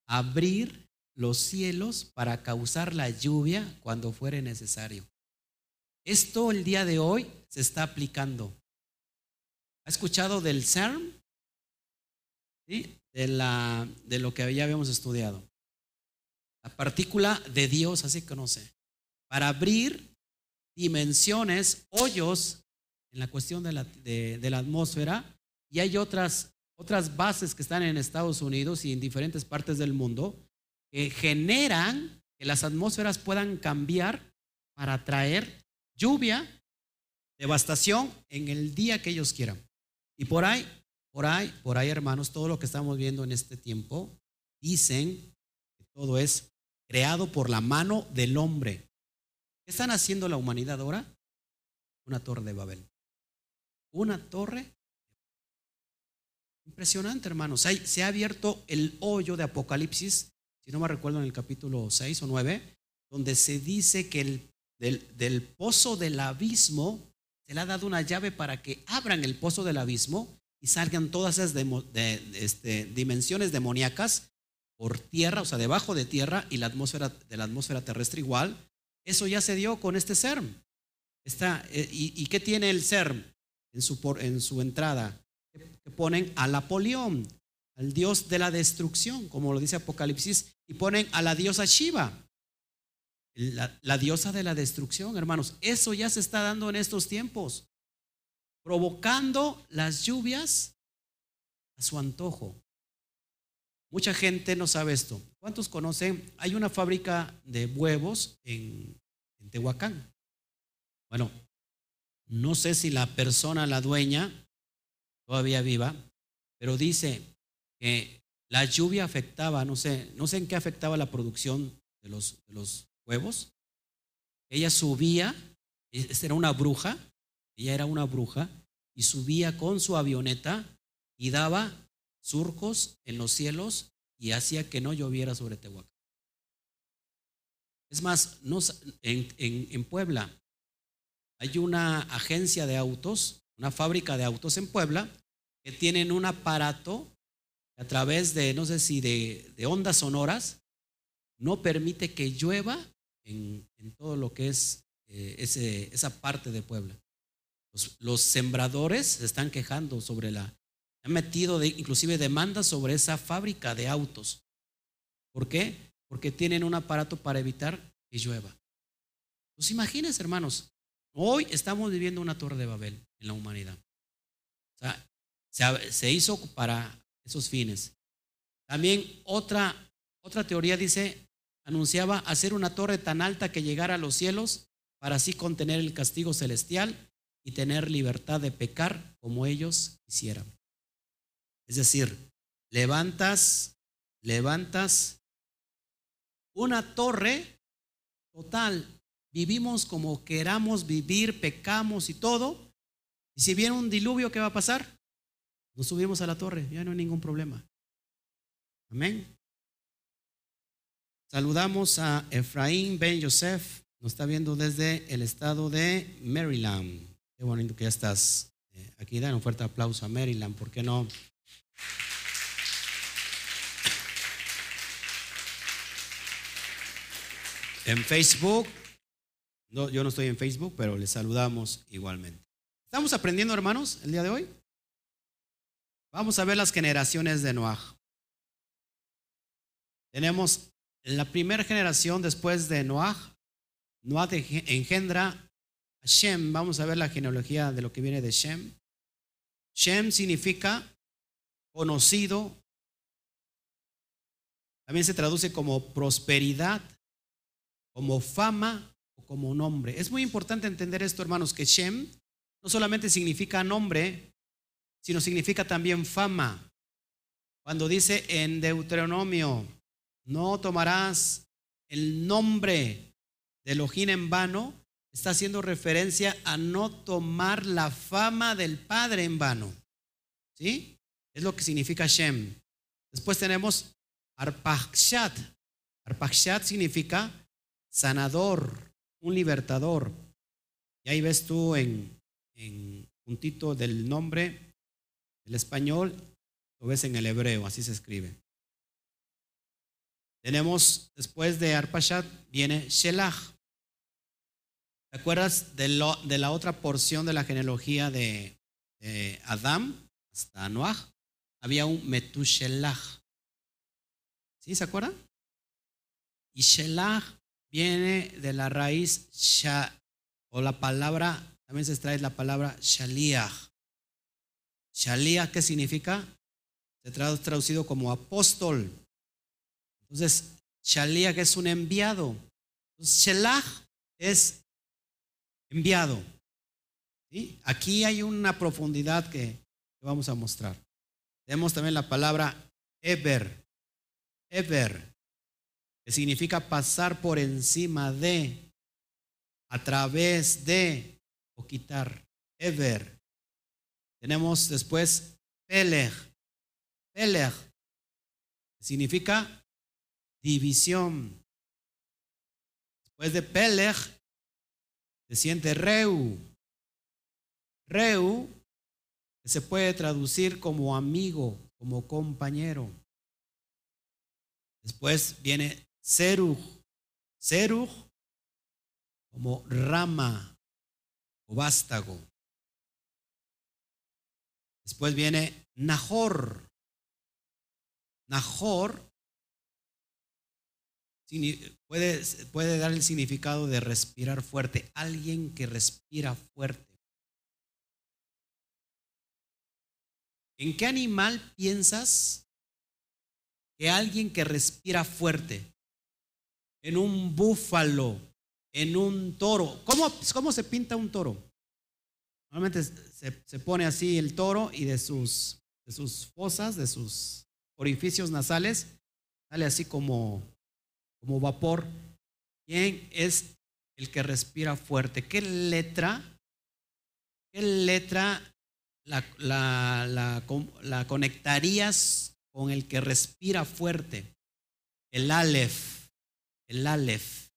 Abrir los cielos para causar la lluvia cuando fuere necesario. Esto el día de hoy se está aplicando. ¿Ha escuchado del CERN? De lo que ya habíamos estudiado. La partícula de Dios, así conoce. Para abrir dimensiones, hoyos en la cuestión de la, atmósfera. Y hay otras, otras bases que están en Estados Unidos y en diferentes partes del mundo que generan que las atmósferas puedan cambiar para traer lluvia, devastación en el día que ellos quieran. Y por ahí, por ahí, por ahí, hermanos, todo lo que estamos viendo en este tiempo, dicen que todo es creado por la mano del hombre. ¿Qué están haciendo la humanidad ahora? Una torre de Babel. Una torre. Impresionante, hermanos. Se ha abierto el hoyo de Apocalipsis, si no me recuerdo en el capítulo 6 o 9, donde se dice que el del, pozo del abismo, se le ha dado una llave para que abran el pozo del abismo y salgan todas esas este, dimensiones demoníacas por tierra, o sea, debajo de tierra y la atmósfera de la atmósfera terrestre igual. Eso ya se dio con este CERM. Está, eh, y, qué tiene el CERM en su, en su entrada? Que ponen a Apolión, al dios de la destrucción, como lo dice Apocalipsis, y ponen a la diosa Shiva la, diosa de la destrucción, hermanos. Eso ya se está dando en estos tiempos, provocando las lluvias a su antojo. Mucha gente no sabe esto. ¿Cuántos conocen? Hay una fábrica de huevos en, en Tehuacán. Bueno, no sé si la persona, la dueña, todavía viva, pero dice que la lluvia afectaba, no sé, no sé en qué afectaba la producción de los, huevos. Ella subía, era una bruja, ella era una bruja, y subía con su avioneta y daba surcos en los cielos y hacía que no lloviera sobre Tehuacán. Es más, en, en Puebla hay una agencia de autos, una fábrica de autos en Puebla, que tienen un aparato a través de, no sé si de, ondas sonoras, no permite que llueva en, todo lo que es eh, esa parte de Puebla. Los, sembradores se están quejando sobre la... Han metido inclusive demandas sobre esa fábrica de autos. ¿Por qué? Porque tienen un aparato para evitar que llueva. Pues imagínense, hermanos, hoy estamos viviendo una torre de Babel en la humanidad. O sea, se, se hizo para esos fines. También otra, otra teoría dice anunciaba hacer una torre tan alta que llegara a los cielos para así contener el castigo celestial y tener libertad de pecar como ellos quisieran. Es decir, levantas, levantas una torre total. Vivimos como queramos vivir, pecamos y todo. Y si viene un diluvio, ¿qué va a pasar? Nos subimos a la torre, ya no hay ningún problema. Amén. Saludamos a Efraín Ben Yosef, nos está viendo desde el estado de Maryland. Qué bonito que ya estás eh, aquí. Dan un fuerte aplauso a Maryland, ¿por qué no? en Facebook. No, yo no estoy en Facebook, pero les saludamos igualmente. ¿Estamos aprendiendo, hermanos, el día de hoy? Vamos a ver las generaciones de Noah. Tenemos la primera generación después de Noah. Noah engendra a Shem. Vamos a ver la genealogía de lo que viene de Shem. Shem significa conocido. También se traduce como prosperidad, como fama como nombre. Es muy importante entender esto, hermanos, que Shem no solamente significa nombre, sino significa también fama. Cuando dice en Deuteronomio, no tomarás el nombre de Elohim en vano, está haciendo referencia a no tomar la fama del Padre en vano. ¿Sí? Es lo que significa Shem. Después tenemos Arpakshat. Arpakshat significa sanador, un libertador. Y ahí ves tú en, en puntito del nombre el español lo ves en el hebreo, así se escribe. Tenemos, después de Arpashat, viene Shelach. ¿Te acuerdas de, la otra porción de la genealogía de, Adam hasta Noah? Había un Metushelach. ¿Sí se acuerdan? Y Shelach viene de la raíz Sha, o la palabra, también se extrae la palabra Shaliach. Shalia, ¿qué significa? Se traducido como apóstol. Entonces, Shalia que es un enviado. Entonces, es enviado. Aquí hay una profundidad que, vamos a mostrar. Tenemos también la palabra Eber. Eber, que significa pasar por encima de, a través de o quitar. Eber. Tenemos después Peleg. Peleg significa división. Después de Peleg se siente Reu. Reu se puede traducir como amigo, como compañero. Después viene Seruj. Seruj como rama o vástago. Después viene Nahor. Nahor puede, puede dar el significado de respirar fuerte. Alguien que respira fuerte. ¿En qué animal piensas que alguien que respira fuerte? En un búfalo, en un toro. ¿Cómo, cómo se pinta un toro? Normalmente se, pone así el toro y de sus, de sus fosas, de sus orificios nasales, sale así como, como vapor. ¿Quién es el que respira fuerte? ¿Qué letra? ¿Qué letra la, la, la, conectarías con el que respira fuerte? El Aleph. El Aleph.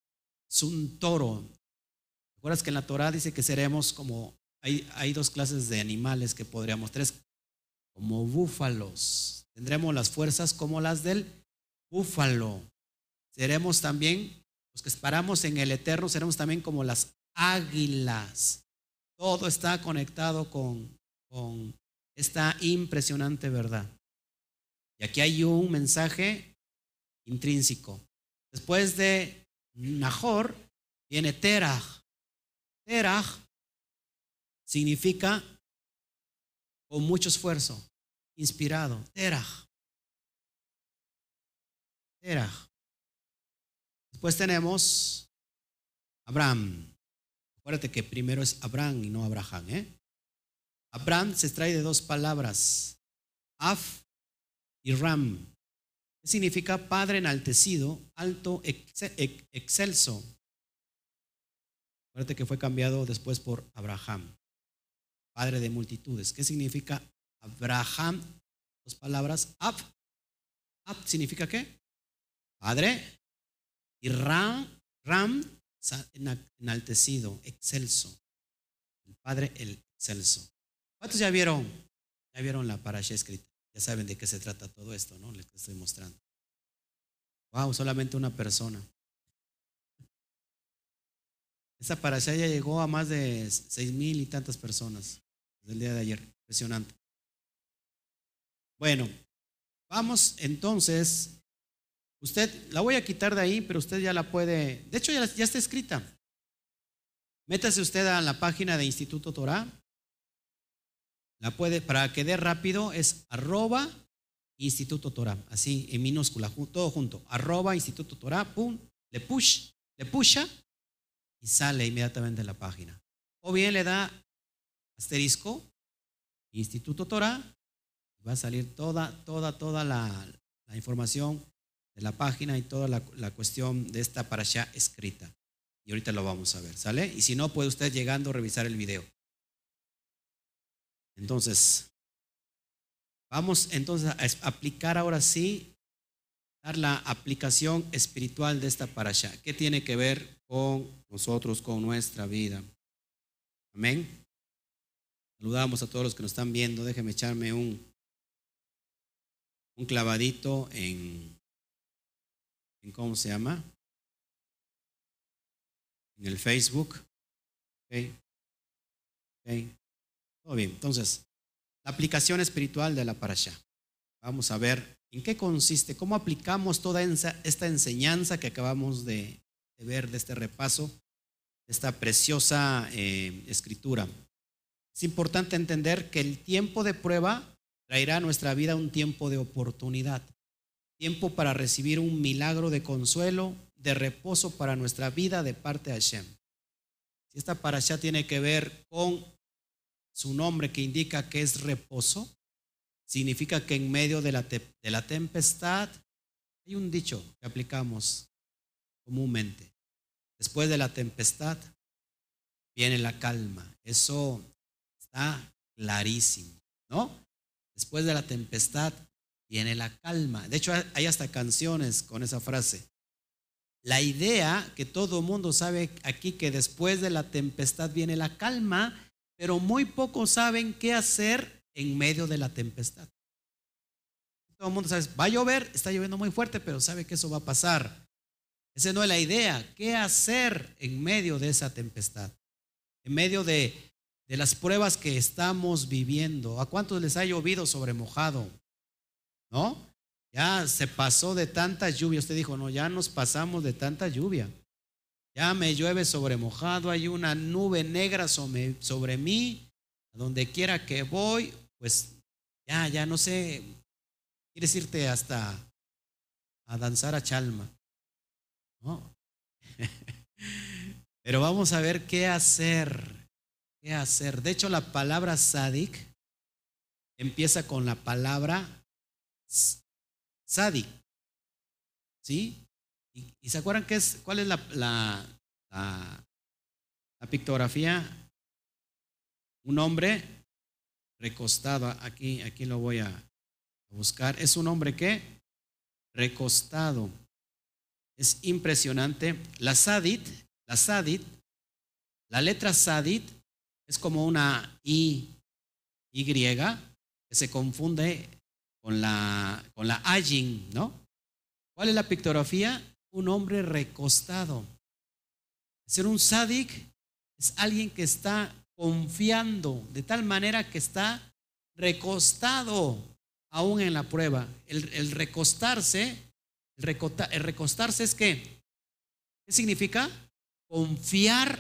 Es un toro. ¿Te acuerdas que en la Torah dice que seremos como hay, dos clases de animales que podríamos, tres, como búfalos. Tendremos las fuerzas como las del búfalo. Seremos también, los que esperamos en el eterno, seremos también como las águilas. Todo está conectado con, con esta impresionante verdad. Y aquí hay un mensaje intrínseco. Después de Nahor viene Terah. Terah significa con mucho esfuerzo, inspirado, teraj. Teraj. Después tenemos Abraham. Acuérdate que primero es Abraham y no Abraham. ¿eh? Abraham se extrae de dos palabras, Af y Ram. ¿Qué significa padre enaltecido, alto, excelso? Acuérdate que fue cambiado después por Abraham padre de multitudes. ¿Qué significa Abraham? Dos palabras. Ab. Ab significa qué? Padre. Y Ram, Ram, enaltecido, excelso. El padre, el excelso. ¿Cuántos ya vieron? Ya vieron la parasha escrita. Ya saben de qué se trata todo esto, ¿no? Les estoy mostrando. Wow, solamente una persona. Esa para allá ya llegó a más de seis mil y tantas personas desde el día de ayer. Impresionante. Bueno, vamos entonces. Usted la voy a quitar de ahí, pero usted ya la puede. De hecho, ya, ya está escrita. Métase usted a la página de Instituto Torah. La para que dé rápido, es arroba Instituto Torah, así en minúscula, todo junto, arroba Instituto Torah, pum, le push, le pusha y sale inmediatamente en la página. O bien le da asterisco, Instituto Torah, y va a salir toda, toda, toda la, información de la página y toda la, cuestión de esta para allá escrita. Y ahorita lo vamos a ver, ¿sale? Y si no, puede usted llegando revisar el video. Entonces, vamos entonces a aplicar ahora sí, dar la aplicación espiritual de esta parasha. ¿Qué tiene que ver con nosotros, con nuestra vida? Amén. Saludamos a todos los que nos están viendo. Déjeme echarme un, un clavadito en, ¿cómo se llama? En el Facebook. Todo bien. Entonces, la aplicación espiritual de la parasha. Vamos a ver en qué consiste, cómo aplicamos toda esta enseñanza que acabamos de, ver, de este repaso, esta preciosa eh, escritura. Es importante entender que el tiempo de prueba traerá a nuestra vida un tiempo de oportunidad, tiempo para recibir un milagro de consuelo, de reposo para nuestra vida de parte de Hashem. Esta parasha tiene que ver con su nombre que indica que es reposo, significa que en medio de la, de la tempestad hay un dicho que aplicamos comúnmente. Después de la tempestad viene la calma. Eso está clarísimo, ¿no? Después de la tempestad viene la calma. De hecho, hay hasta canciones con esa frase. La idea que todo mundo sabe aquí que después de la tempestad viene la calma pero muy pocos saben qué hacer en medio de la tempestad. Todo el mundo sabe, va a llover, está lloviendo muy fuerte, pero sabe que eso va a pasar. Esa no es la idea. ¿Qué hacer en medio de esa tempestad? En medio de, las pruebas que estamos viviendo. ¿A cuántos les ha llovido sobre mojado? ¿No? Ya se pasó de tanta lluvia. Usted dijo, no, ya nos pasamos de tanta lluvia. Ya me llueve sobre mojado, hay una nube negra sobre, mí, a donde quiera que voy, pues ya, ya no sé, quieres irte hasta a danzar a Chalma. ¿no? *laughs* Pero vamos a ver qué hacer, qué hacer. De hecho, la palabra sadik empieza con la palabra sadik. ¿Sí? ¿Y, se acuerdan qué es, cuál es la, la, la, pictografía? Un hombre recostado, aquí, aquí lo voy a buscar. ¿Es un hombre qué? Recostado. Es impresionante. La sadit, la sadit, la letra sadit es como una I, Y que se confunde con la, con la ayin, ¿no? ¿Cuál es la pictografía? Un hombre recostado. Ser un sádic es alguien que está confiando de tal manera que está recostado aún en la prueba. El, recostarse, el, recostarse es qué? ¿Qué significa? Confiar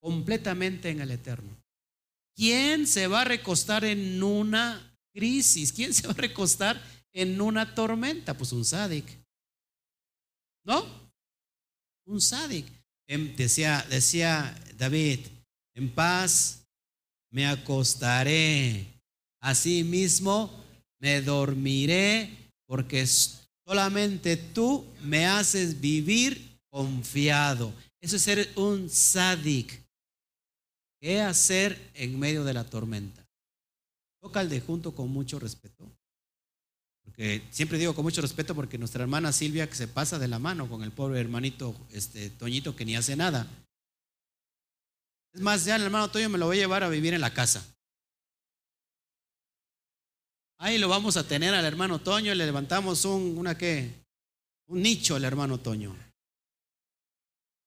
completamente en el Eterno. ¿Quién se va a recostar en una crisis? ¿Quién se va a recostar en una tormenta? Pues un sádic. ¿No? Un sádic. Em, decía, decía David, en paz me acostaré, así mismo me dormiré, porque solamente tú me haces vivir confiado. Eso es ser un sádic. ¿Qué hacer en medio de la tormenta? Toca el de junto con mucho respeto. Siempre digo con mucho respeto porque nuestra hermana Silvia que se pasa de la mano con el pobre hermanito este, Toñito que ni hace nada. Es más, ya el hermano Toño me lo voy a llevar a vivir en la casa. Ahí lo vamos a tener al hermano Toño, le levantamos un, una qué, un nicho al hermano Toño.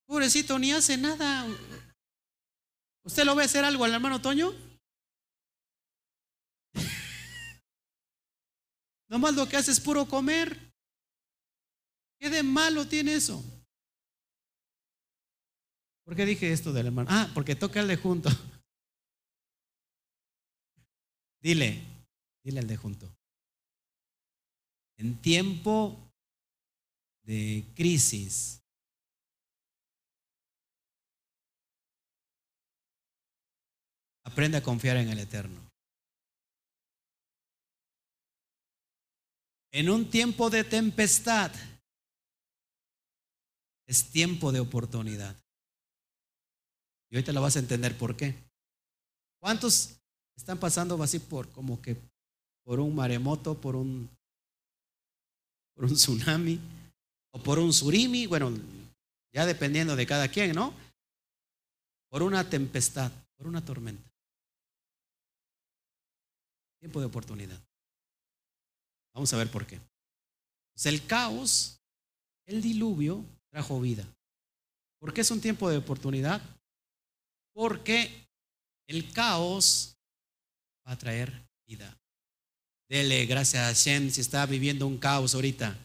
Pobrecito, ni hace nada. ¿Usted lo ve hacer algo al hermano Toño? Nomás lo que hace es puro comer. ¿Qué de malo tiene eso? ¿Por qué dije esto del hermano? Ah, porque toca el de junto. *laughs* Dile, dile al de junto. En tiempo de crisis, aprende a confiar en el Eterno. En un tiempo de tempestad es tiempo de oportunidad. Y ahorita lo vas a entender por qué. ¿Cuántos están pasando así por como que por un maremoto, por un por un tsunami o por un surimi, bueno, ya dependiendo de cada quien, ¿no? Por una tempestad, por una tormenta. Tiempo de oportunidad. Vamos a ver por qué. Pues el caos, el diluvio, trajo vida. ¿Por qué es un tiempo de oportunidad? Porque el caos va a traer vida. Dele gracias a Hashem si está viviendo un caos ahorita.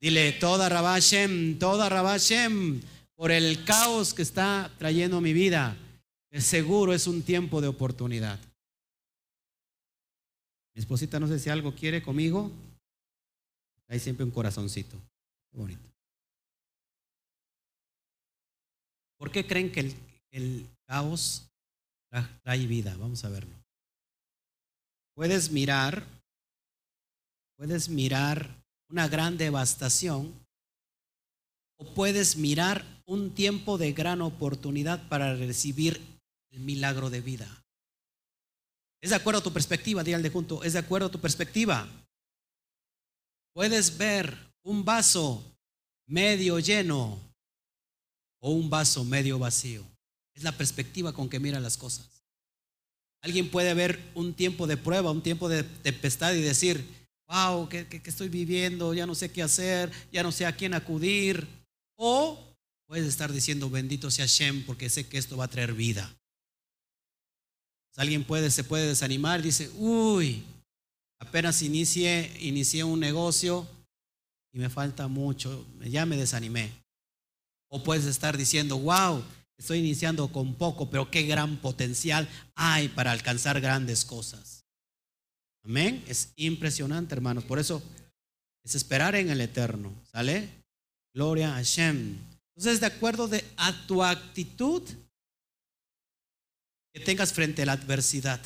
Dile, toda Rabashem, toda Rabashem, por el caos que está trayendo mi vida. Seguro es un tiempo de oportunidad. Mi esposita no sé si algo quiere conmigo. Hay siempre un corazoncito. Qué bonito. ¿Por qué creen que el, caos trae vida? Vamos a verlo. Puedes mirar, puedes mirar una gran devastación o puedes mirar un tiempo de gran oportunidad para recibir el milagro de vida. ¿Es de acuerdo a tu perspectiva? Dígale de junto, ¿es de acuerdo a tu perspectiva? Puedes ver un vaso medio lleno o un vaso medio vacío. Es la perspectiva con que mira las cosas. Alguien puede ver un tiempo de prueba, un tiempo de tempestad y decir, wow, ¿qué, estoy viviendo? Ya no sé qué hacer, ya no sé a quién acudir. O puedes estar diciendo, bendito sea Shem, porque sé que esto va a traer vida. Alguien puede, se puede desanimar, dice, uy, apenas inicié, inicié un negocio y me falta mucho, ya me desanimé. O puedes estar diciendo, wow, estoy iniciando con poco, pero qué gran potencial hay para alcanzar grandes cosas. Amén. Es impresionante, hermanos. Por eso es esperar en el eterno. ¿Sale? Gloria a Hashem. Entonces, de acuerdo de, a tu actitud, que tengas frente a la adversidad.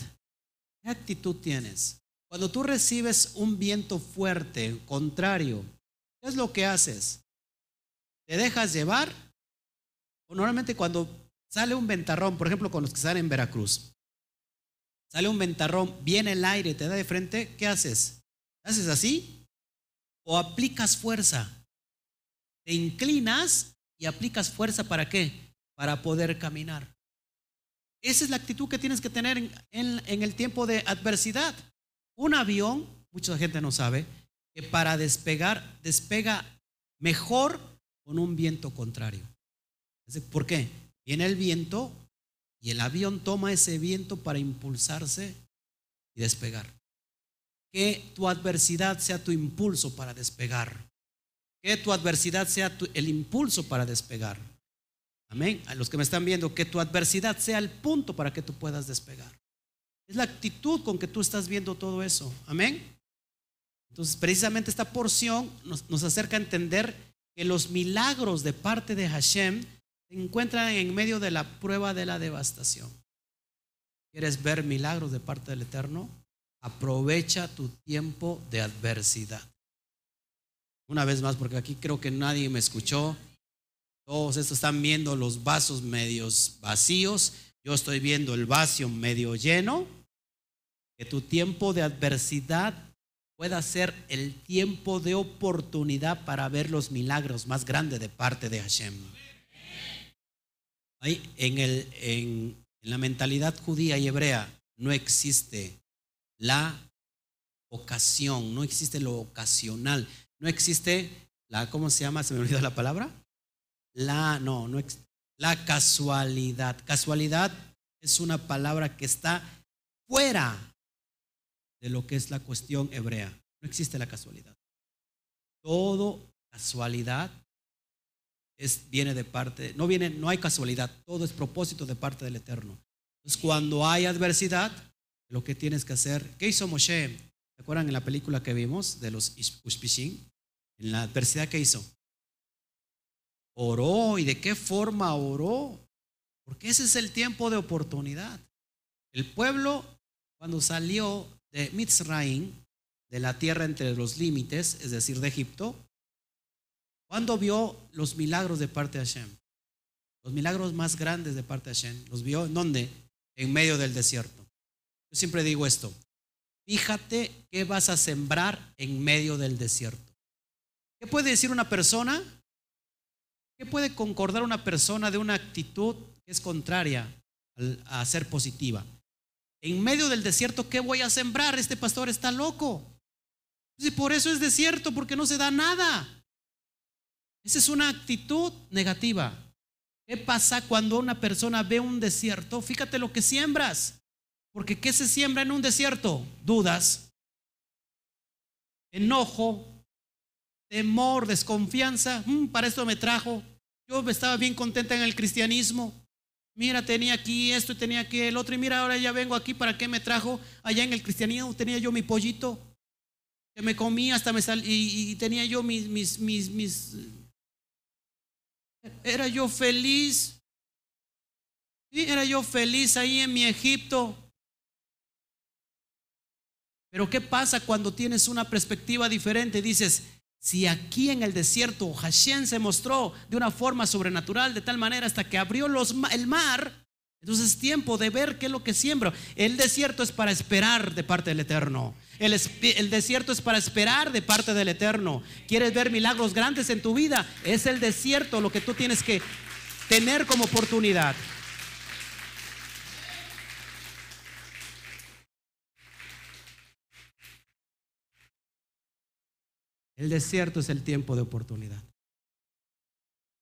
¿Qué actitud tienes? Cuando tú recibes un viento fuerte, contrario, ¿qué es lo que haces? ¿Te dejas llevar? O normalmente cuando sale un ventarrón, por ejemplo, con los que salen en Veracruz, sale un ventarrón, viene el aire, te da de frente, ¿qué haces? ¿Haces así? ¿O aplicas fuerza? Te inclinas y aplicas fuerza para qué? Para poder caminar. Esa es la actitud que tienes que tener en, el tiempo de adversidad. Un avión, mucha gente no sabe, que para despegar, despega mejor con un viento contrario. ¿Por qué? Viene el viento y el avión toma ese viento para impulsarse y despegar. Que tu adversidad sea tu impulso para despegar. Que tu adversidad sea el impulso para despegar. Amén. A los que me están viendo, que tu adversidad sea el punto para que tú puedas despegar. Es la actitud con que tú estás viendo todo eso. Amén. Entonces, precisamente esta porción nos, nos acerca a entender que los milagros de parte de Hashem se encuentran en medio de la prueba de la devastación. ¿Quieres ver milagros de parte del Eterno? Aprovecha tu tiempo de adversidad. Una vez más, porque aquí creo que nadie me escuchó. Todos estos están viendo los vasos medios vacíos. Yo estoy viendo el vaso medio lleno. Que tu tiempo de adversidad pueda ser el tiempo de oportunidad para ver los milagros más grandes de parte de Hashem. Ahí, en, el, en la mentalidad judía y hebrea no existe la ocasión, no existe lo ocasional, no existe la, ¿cómo se llama? Se me olvidó la palabra la, no, no, la casualidad. Casualidad es una palabra que está fuera de lo que es la cuestión hebrea. No existe la casualidad. Todo casualidad es, viene de parte, no viene, no hay casualidad, todo es propósito de parte del Eterno. Entonces, cuando hay adversidad, lo que tienes que hacer, ¿qué hizo Moshe? ¿Se acuerdan en la película que vimos de los Ushpishin? En la adversidad que hizo. Oró y de qué forma oró. Porque ese es el tiempo de oportunidad. El pueblo, cuando salió de Mitzrayim, de la tierra entre los límites, es decir, de Egipto, cuando vio los milagros de parte de Hashem, los milagros más grandes de parte de Hashem, los vio en dónde? En medio del desierto. Yo siempre digo esto, fíjate qué vas a sembrar en medio del desierto. ¿Qué puede decir una persona? ¿Qué puede concordar una persona de una actitud que es contraria a ser positiva? En medio del desierto, ¿qué voy a sembrar? Este pastor está loco. Y por eso es desierto, porque no se da nada. Esa es una actitud negativa. ¿Qué pasa cuando una persona ve un desierto? Fíjate lo que siembras. Porque ¿qué se siembra en un desierto? Dudas, enojo, temor, desconfianza. Mm, para esto me trajo. Yo estaba bien contenta en el cristianismo. Mira, tenía aquí esto y tenía aquí el otro. Y mira, ahora ya vengo aquí. ¿Para qué me trajo? Allá en el cristianismo tenía yo mi pollito. Que me comía hasta me sal y, tenía yo mis, mis, mis, mis. Era yo feliz. Era yo feliz ahí en mi Egipto. Pero ¿qué pasa cuando tienes una perspectiva diferente? Dices, si aquí en el desierto Hashem se mostró de una forma sobrenatural, de tal manera hasta que abrió los, el mar, entonces es tiempo de ver qué es lo que siembro. El desierto es para esperar de parte del Eterno. El, el, desierto es para esperar de parte del Eterno. ¿Quieres ver milagros grandes en tu vida? Es el desierto lo que tú tienes que tener como oportunidad. El desierto es el tiempo de oportunidad.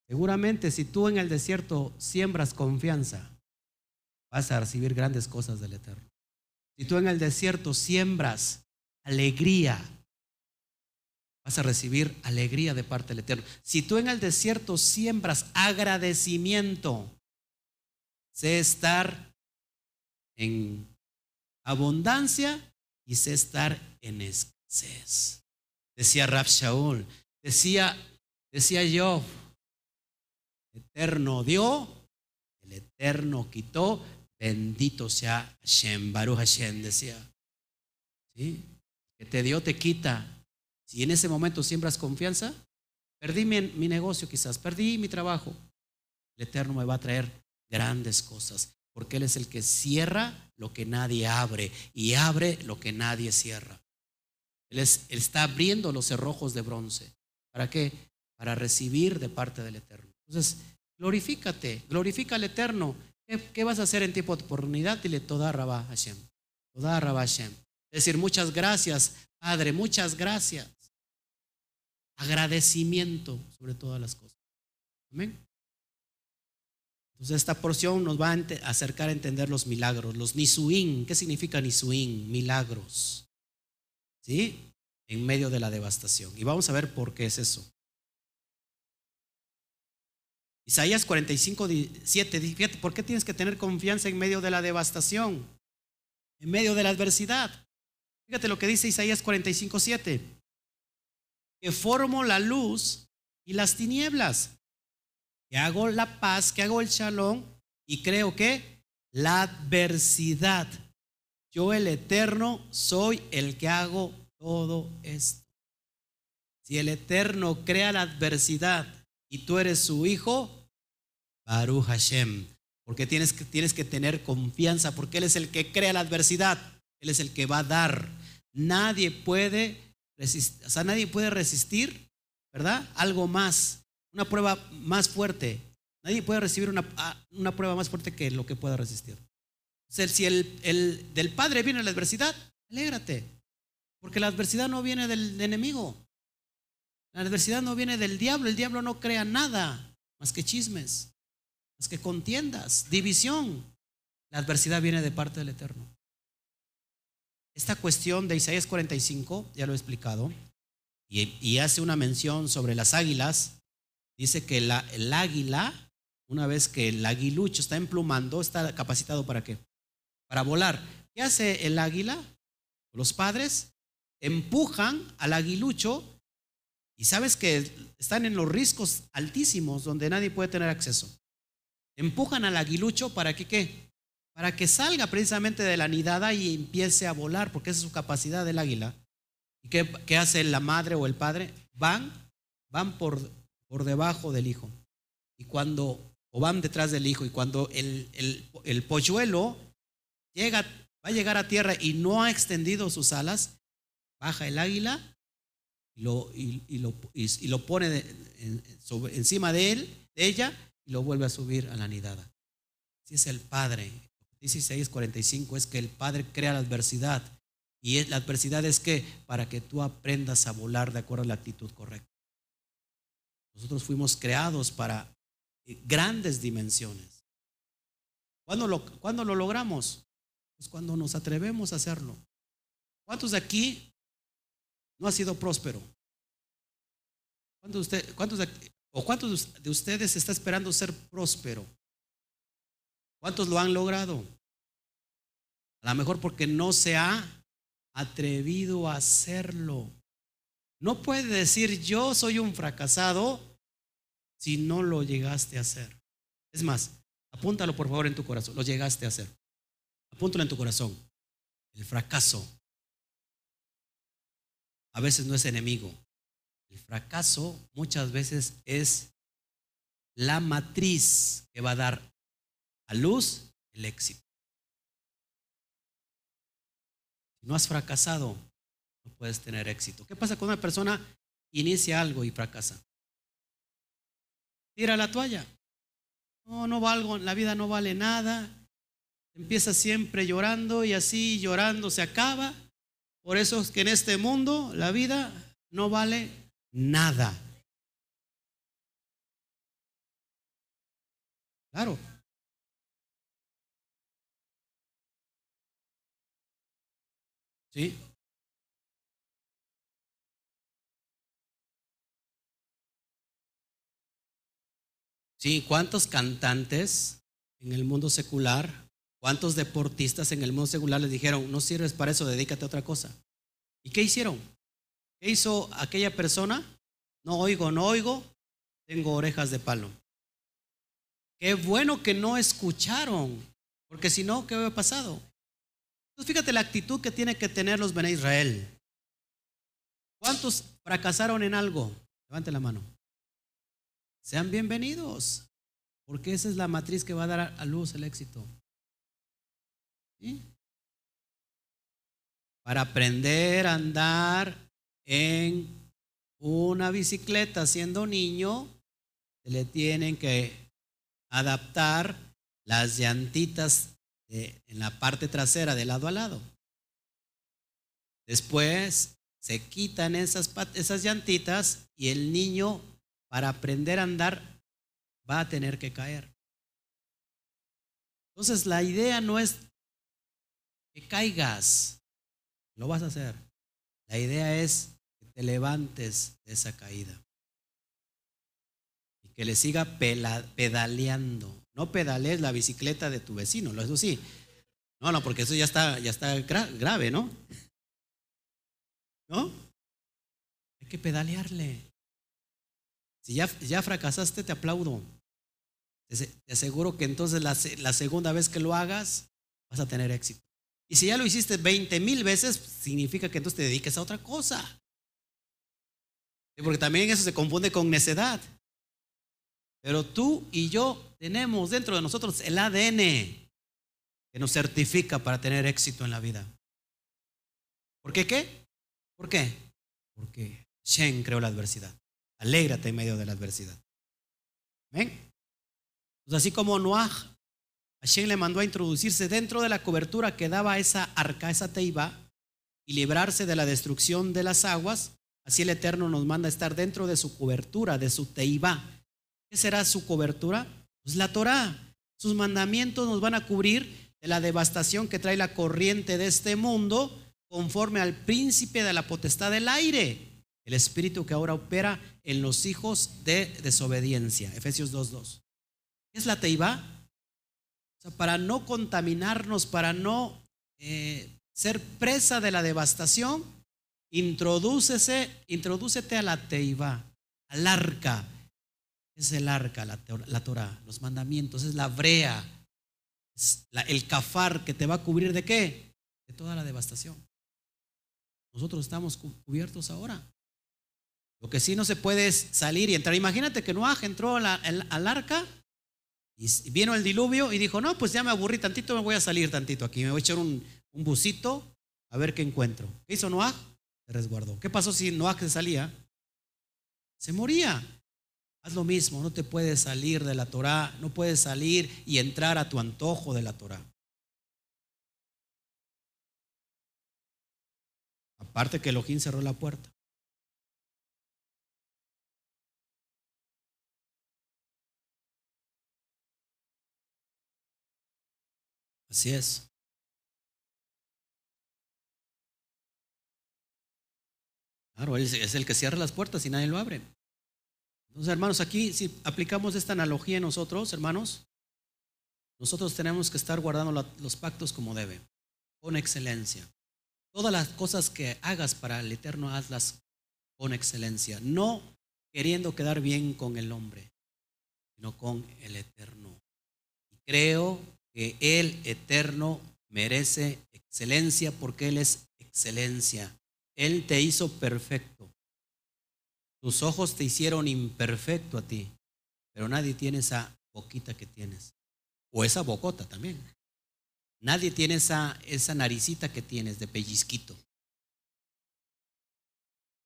Seguramente si tú en el desierto siembras confianza, vas a recibir grandes cosas del Eterno. Si tú en el desierto siembras alegría, vas a recibir alegría de parte del Eterno. Si tú en el desierto siembras agradecimiento, sé estar en abundancia y sé estar en escasez decía Rab Shaul, decía, decía el eterno dio, el eterno quitó, bendito sea Hashem, Baruch Hashem, decía. ¿Sí? Que te dio, te quita. Si en ese momento siembras confianza, perdí mi negocio quizás, perdí mi trabajo. El eterno me va a traer grandes cosas, porque Él es el que cierra lo que nadie abre y abre lo que nadie cierra. Él, está abriendo los cerrojos de bronce. ¿Para qué? Para recibir de parte del Eterno. Entonces, glorifícate, glorifica al Eterno. ¿Qué, vas a hacer en tiempo de oportunidad? Dile, toda Rabá Hashem. Toda Rabá Hashem. Es decir, muchas gracias, Padre, muchas gracias. Agradecimiento sobre todas las cosas. Amén. Entonces esta porción nos va a acercar a entender los milagros, los nisuín. ¿Qué significa nisuín? Milagros. ¿Sí? En medio de la devastación. Y vamos a ver por qué es eso. Isaías 45, 7, fíjate, ¿por qué tienes que tener confianza en medio de la devastación? En medio de la adversidad. Fíjate lo que dice Isaías 45, 7. Que formo la luz y las tinieblas. Que hago la paz, que hago el shalom y creo que la adversidad yo el eterno soy el que hago todo esto. Si el eterno crea la adversidad y tú eres su hijo, Baruch Hashem, porque tienes que, tienes que tener confianza, porque Él es el que crea la adversidad, Él es el que va a dar. Nadie puede resistir, o sea, nadie puede resistir, ¿verdad? Algo más, una prueba más fuerte. Nadie puede recibir una, ah, una prueba más fuerte que lo que pueda resistir si el, del Padre viene la adversidad, alégrate. Porque la adversidad no viene del enemigo. La adversidad no viene del diablo. El diablo no crea nada. más que chismes, más que contiendas, división. La adversidad viene de parte del Eterno. Esta cuestión de Isaías 45, ya lo he explicado, y, hace una mención sobre las águilas. Dice que el águila, una vez que el aguilucho está emplumando, está capacitado para qué? Para volar. ¿Qué hace el águila? Los padres empujan al aguilucho y sabes que están en los riscos altísimos donde nadie puede tener acceso. Empujan al aguilucho para que qué? Para que salga precisamente de la nidada y empiece a volar, porque esa es su capacidad del águila. ¿Y qué, hace la madre o el padre? Van, van por, por debajo del hijo. Y cuando, o van detrás del hijo, y cuando el, el, polluelo llega, va a llegar a tierra y no ha extendido sus alas, baja el águila y lo, y, lo, y lo, pone encima de él, de ella, y lo vuelve a subir a la nidada. Así es el Padre. 16:45 es que el Padre crea la adversidad y la adversidad es que para que tú aprendas a volar de acuerdo a la actitud correcta. Nosotros fuimos creados para eh, grandes dimensiones. ¿Cuándo lo, lo logramos? Cuando nos atrevemos a hacerlo. ¿Cuántos de aquí no ha sido próspero? ¿Cuántos de, cuántos de, o cuántos de ustedes está esperando ser próspero? ¿Cuántos lo han logrado? A lo mejor porque no se ha atrevido a hacerlo. No puede decir yo soy un fracasado si no lo llegaste a hacer. Es más, apúntalo por favor en tu corazón. Lo llegaste a hacer. Apúntalo en tu corazón. El fracaso a veces no es enemigo. El fracaso muchas veces es la matriz que va a dar a luz el éxito. no has fracasado, no puedes tener éxito. ¿Qué pasa cuando una persona inicia algo y fracasa? Tira la toalla. No, no valgo, la vida no vale nada. Empieza siempre llorando y así llorando se acaba. Por eso es que en este mundo la vida no vale nada. Claro, ¿Sí? Sí, ¿cuántos cantantes en el mundo secular, cuántos deportistas en el mundo secular les dijeron, no sirves para eso, dedícate a otra cosa? ¿Y qué hicieron? ¿Qué hizo aquella persona? No oigo, no oigo, tengo orejas de palo. Qué bueno que no escucharon, porque si no, ¿qué hubiera pasado? Entonces fíjate la actitud que tiene que tener los Bene Israel. ¿Cuántos fracasaron en algo? Levante la mano. Sean bienvenidos, porque esa es la matriz que va a dar a luz el éxito. Para aprender a andar en una bicicleta siendo niño, se le tienen que adaptar las llantitas en la parte trasera de lado a lado. Después se quitan esas, esas llantitas y el niño para aprender a andar va a tener que caer. Entonces la idea no es que caigas, lo vas a hacer. La idea es que te levantes de esa caída y que le siga pedaleando. No pedales la bicicleta de tu vecino, eso sí. No, no, porque eso ya está, ya está grave, ¿no? ¿No? Hay que pedalearle. Si ya, ya fracasaste, te aplaudo. Te aseguro que entonces la, la segunda vez que lo hagas, vas a tener éxito. Y si ya lo hiciste 20 mil veces, significa que entonces te dediques a otra cosa. Porque también eso se confunde con necedad. Pero tú y yo tenemos dentro de nosotros el ADN que nos certifica para tener éxito en la vida. ¿Por qué qué? ¿Por qué? Porque Shen creó la adversidad. Alégrate en medio de la adversidad. ¿Ven? Pues así como Noah, a Shen le mandó a introducirse dentro de la cobertura que daba esa arca, esa teiba, y librarse de la destrucción de las aguas, así el Eterno nos manda estar dentro de su cobertura, de su teiba, ¿qué será su cobertura? Pues la Torah. Sus mandamientos nos van a cubrir de la devastación que trae la corriente de este mundo conforme al príncipe de la potestad del aire, el espíritu que ahora opera en los hijos de desobediencia. Efesios 2.2. ¿Qué es la teiba? Para no contaminarnos, para no eh, ser presa de la devastación, introdúcese, introdúcete a la teiba, al arca. Es el arca, la, la Torah, los mandamientos, es la brea, es el cafar que te va a cubrir de qué? De toda la devastación. Nosotros estamos cubiertos ahora. Lo que sí no se puede es salir y entrar. Imagínate que Noah entró al arca y vino el diluvio y dijo, no, pues ya me aburrí tantito, me voy a salir tantito aquí, me voy a echar un, un busito a ver qué encuentro. ¿Qué hizo Noah? Se resguardó. ¿Qué pasó si Noah se salía? Se moría. Haz lo mismo, no te puedes salir de la Torah, no puedes salir y entrar a tu antojo de la Torah. Aparte que Elohim cerró la puerta. Así es. Claro, él es el que cierra las puertas y nadie lo abre. Entonces, hermanos, aquí si aplicamos esta analogía nosotros, hermanos, nosotros tenemos que estar guardando los pactos como debe, con excelencia. Todas las cosas que hagas para el Eterno, hazlas con excelencia, no queriendo quedar bien con el hombre, sino con el Eterno. Y creo que el Eterno merece excelencia porque Él es excelencia. Él te hizo perfecto. Tus ojos te hicieron imperfecto a ti, pero nadie tiene esa boquita que tienes. O esa bocota también. Nadie tiene esa, esa naricita que tienes de pellizquito.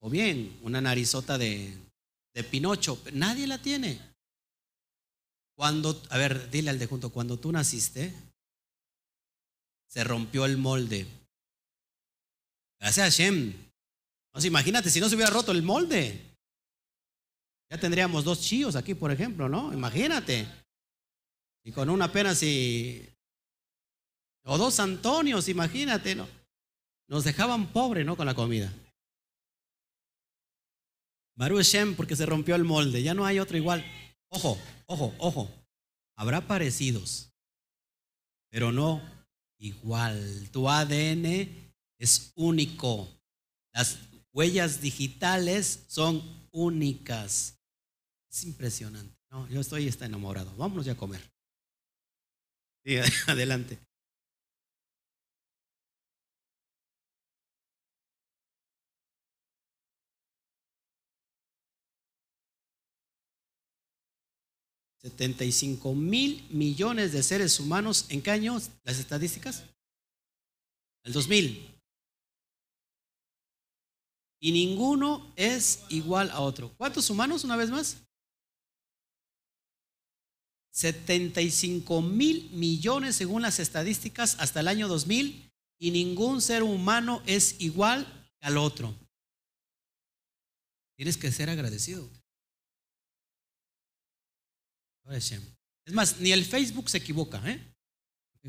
O bien, una narizota de, de Pinocho. Nadie la tiene. Cuando, a ver, dile al de junto, cuando tú naciste, se rompió el molde. Gracias a Shem. imagínate si no se hubiera roto el molde. Ya tendríamos dos chíos aquí, por ejemplo, ¿no? Imagínate. Y con una pena si... O dos Antonios, imagínate, ¿no? Nos dejaban pobres, ¿no? Con la comida. Baruch Shem, porque se rompió el molde. Ya no hay otro igual. Ojo, ojo, ojo. Habrá parecidos, pero no igual. Tu ADN es único. Las huellas digitales son únicas. Es impresionante. No, yo estoy está enamorado. Vámonos ya a comer. Sí, *laughs* adelante. 75 mil millones de seres humanos. ¿En qué año las estadísticas? El 2000. Y ninguno es igual a otro. ¿Cuántos humanos una vez más? 75 mil millones según las estadísticas hasta el año 2000 y ningún ser humano es igual al otro. Tienes que ser agradecido. Es más, ni el Facebook se equivoca. ¿eh?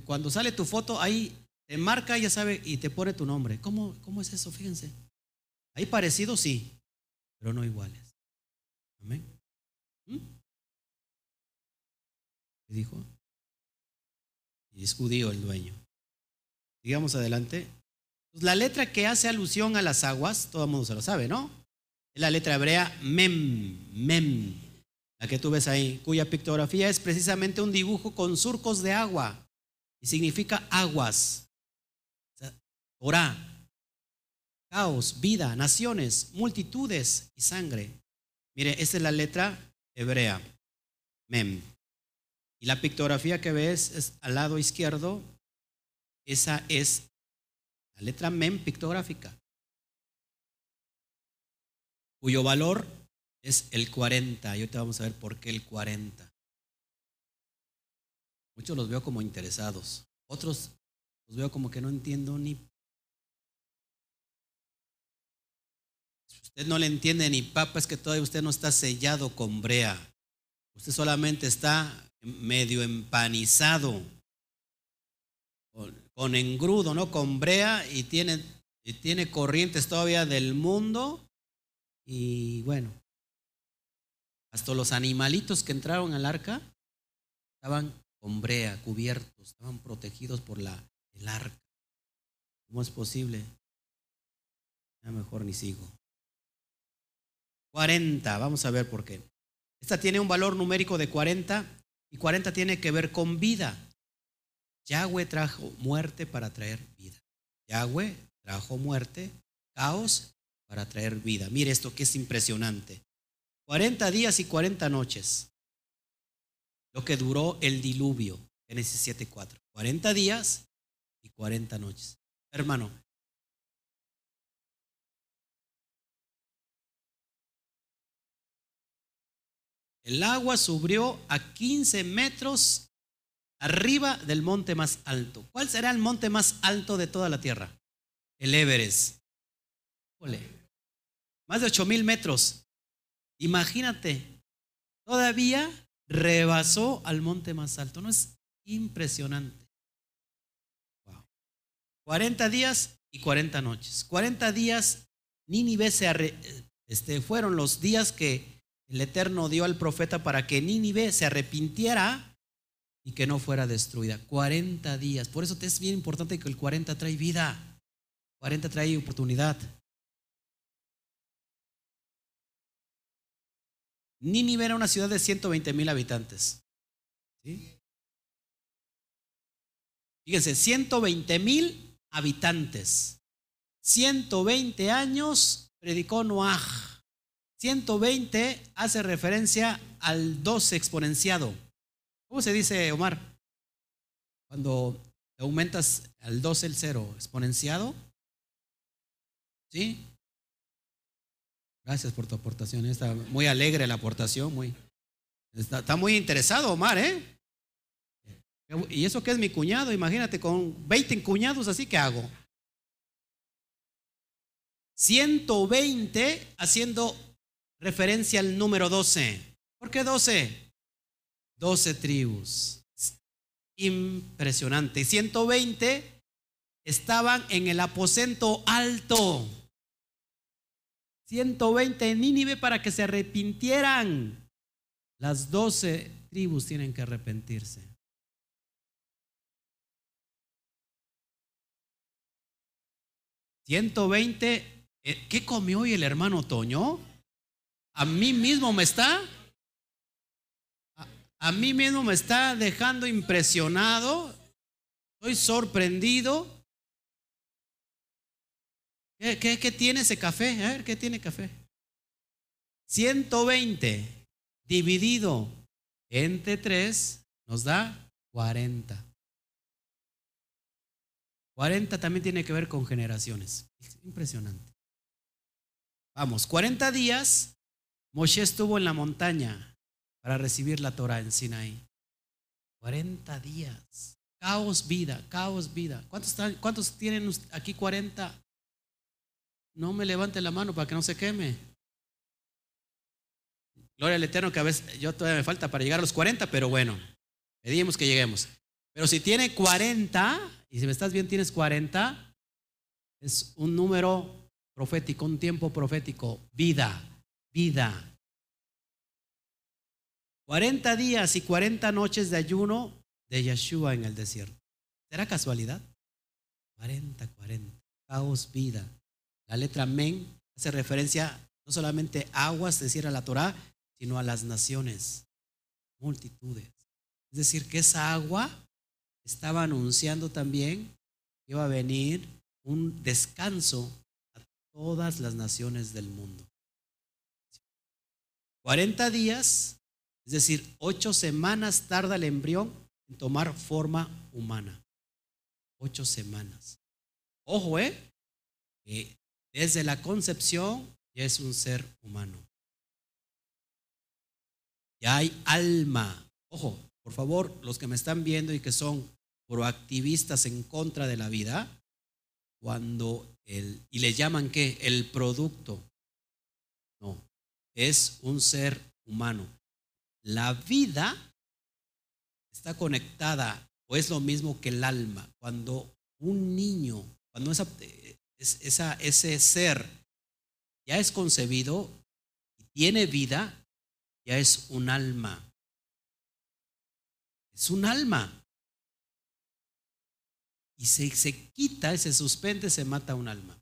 Cuando sale tu foto, ahí te marca, ya sabe, y te pone tu nombre. ¿Cómo, cómo es eso? Fíjense. Hay parecidos, sí, pero no iguales. Amén. ¿Mm? ¿Qué dijo? Y es judío el dueño. Sigamos adelante. Pues la letra que hace alusión a las aguas, todo el mundo se lo sabe, ¿no? Es la letra hebrea mem, mem la que tú ves ahí, cuya pictografía es precisamente un dibujo con surcos de agua y significa aguas. Orá, caos, vida, naciones, multitudes y sangre. Mire, esta es la letra hebrea, mem. Y la pictografía que ves es al lado izquierdo, esa es la letra mem pictográfica, cuyo valor es el 40. Y ahorita vamos a ver por qué el 40. Muchos los veo como interesados. Otros los veo como que no entiendo ni... Si usted no le entiende ni papa, es que todavía usted no está sellado con brea. Usted solamente está medio empanizado, con, engrudo, ¿no? Con brea y tiene, y tiene corrientes todavía del mundo. Y bueno, hasta los animalitos que entraron al arca estaban con brea, cubiertos, estaban protegidos por la, el arca. ¿Cómo es posible? Ya mejor ni sigo. 40, vamos a ver por qué. Esta tiene un valor numérico de 40 y 40 tiene que ver con vida. Yahweh trajo muerte para traer vida. Yahweh trajo muerte, caos para traer vida. Mire esto que es impresionante. 40 días y 40 noches. Lo que duró el diluvio. Génesis 7:4. 40 días y 40 noches. Hermano, El agua subió a 15 metros arriba del monte más alto. ¿Cuál será el monte más alto de toda la tierra? El Everest. Más de 8 mil metros. Imagínate, todavía rebasó al monte más alto. ¿No es impresionante? 40 días y 40 noches. 40 días, Nínive se este, fueron los días que el Eterno dio al profeta para que Nínive se arrepintiera y que no fuera destruida. 40 días. Por eso es bien importante que el 40 trae vida. 40 trae oportunidad. Nínive era una ciudad de 120 mil habitantes. Fíjense, 120 mil habitantes. 120 años predicó Noah. 120 hace referencia al 12 exponenciado. ¿Cómo se dice, Omar? Cuando aumentas al 12 el 0 exponenciado. ¿Sí? Gracias por tu aportación. Está muy alegre la aportación. Está, está muy interesado, Omar, ¿eh? Y eso que es mi cuñado, imagínate, con 20 cuñados, así que hago. 120 haciendo referencia al número 12. ¿Por qué 12? 12 tribus. Impresionante. 120 estaban en el aposento alto. 120 en Nínive para que se arrepintieran. Las 12 tribus tienen que arrepentirse. ¿120? Eh, ¿Qué comió hoy el hermano Toño? a mí mismo me está, a, mí mismo me está dejando impresionado, estoy sorprendido. ¿Qué, qué, tiene ese café? A ver, ¿qué tiene café? 120 dividido entre 3 nos da 40. 40 también tiene que ver con generaciones. Impresionante. Vamos, 40 días Moshe estuvo en la montaña para recibir la Torah en Sinaí. 40 días. Caos vida, caos vida. ¿Cuántos, ¿Cuántos tienen aquí 40? No me levante la mano para que no se queme. Gloria al Eterno que a veces yo todavía me falta para llegar a los 40, pero bueno, pedimos que lleguemos. Pero si tiene 40, y si me estás bien tienes 40, es un número profético, un tiempo profético, vida vida. 40 días y 40 noches de ayuno de Yeshua en el desierto. ¿Será casualidad? 40, 40. Caos, vida. La letra men hace referencia no solamente a aguas, decir a la Torah, sino a las naciones, multitudes. Es decir, que esa agua estaba anunciando también que iba a venir un descanso a todas las naciones del mundo. 40 días, es decir, 8 semanas tarda el embrión en tomar forma humana. 8 semanas. Ojo, ¿eh? Desde la concepción ya es un ser humano. Ya hay alma. Ojo, por favor, los que me están viendo y que son proactivistas en contra de la vida, cuando el, y le llaman qué? El producto es un ser humano. la vida está conectada o es lo mismo que el alma. Cuando un niño, cuando esa, ese ser ya es concebido tiene vida, ya es un alma. Es un alma. Y se, se quita, se suspende, se mata un alma.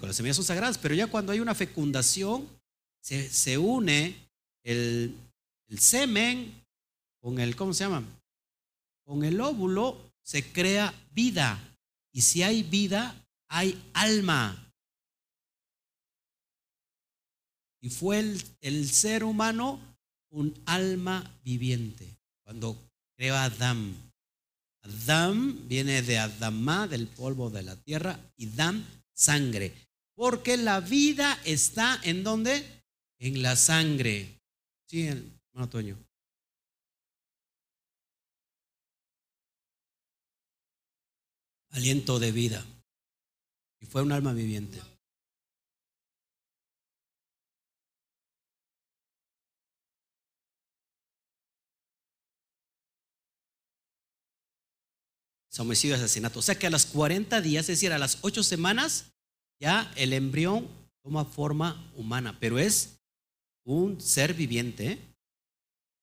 con las semillas son sagradas, pero ya cuando hay una fecundación, se, se une el, el semen con el, ¿cómo se llama? Con el óvulo se crea vida. Y si hay vida, hay alma. Y fue el, el ser humano un alma viviente. Cuando creó a Adán. Adán viene de Adamá, del polvo de la tierra, y Dam, sangre. Porque la vida está en dónde? En la sangre. Sí, hermano Toño. Aliento de vida. Y fue un alma viviente. homicidio y asesinato. O sea que a las 40 días, es decir, a las 8 semanas, ya el embrión toma forma humana, pero es un ser viviente.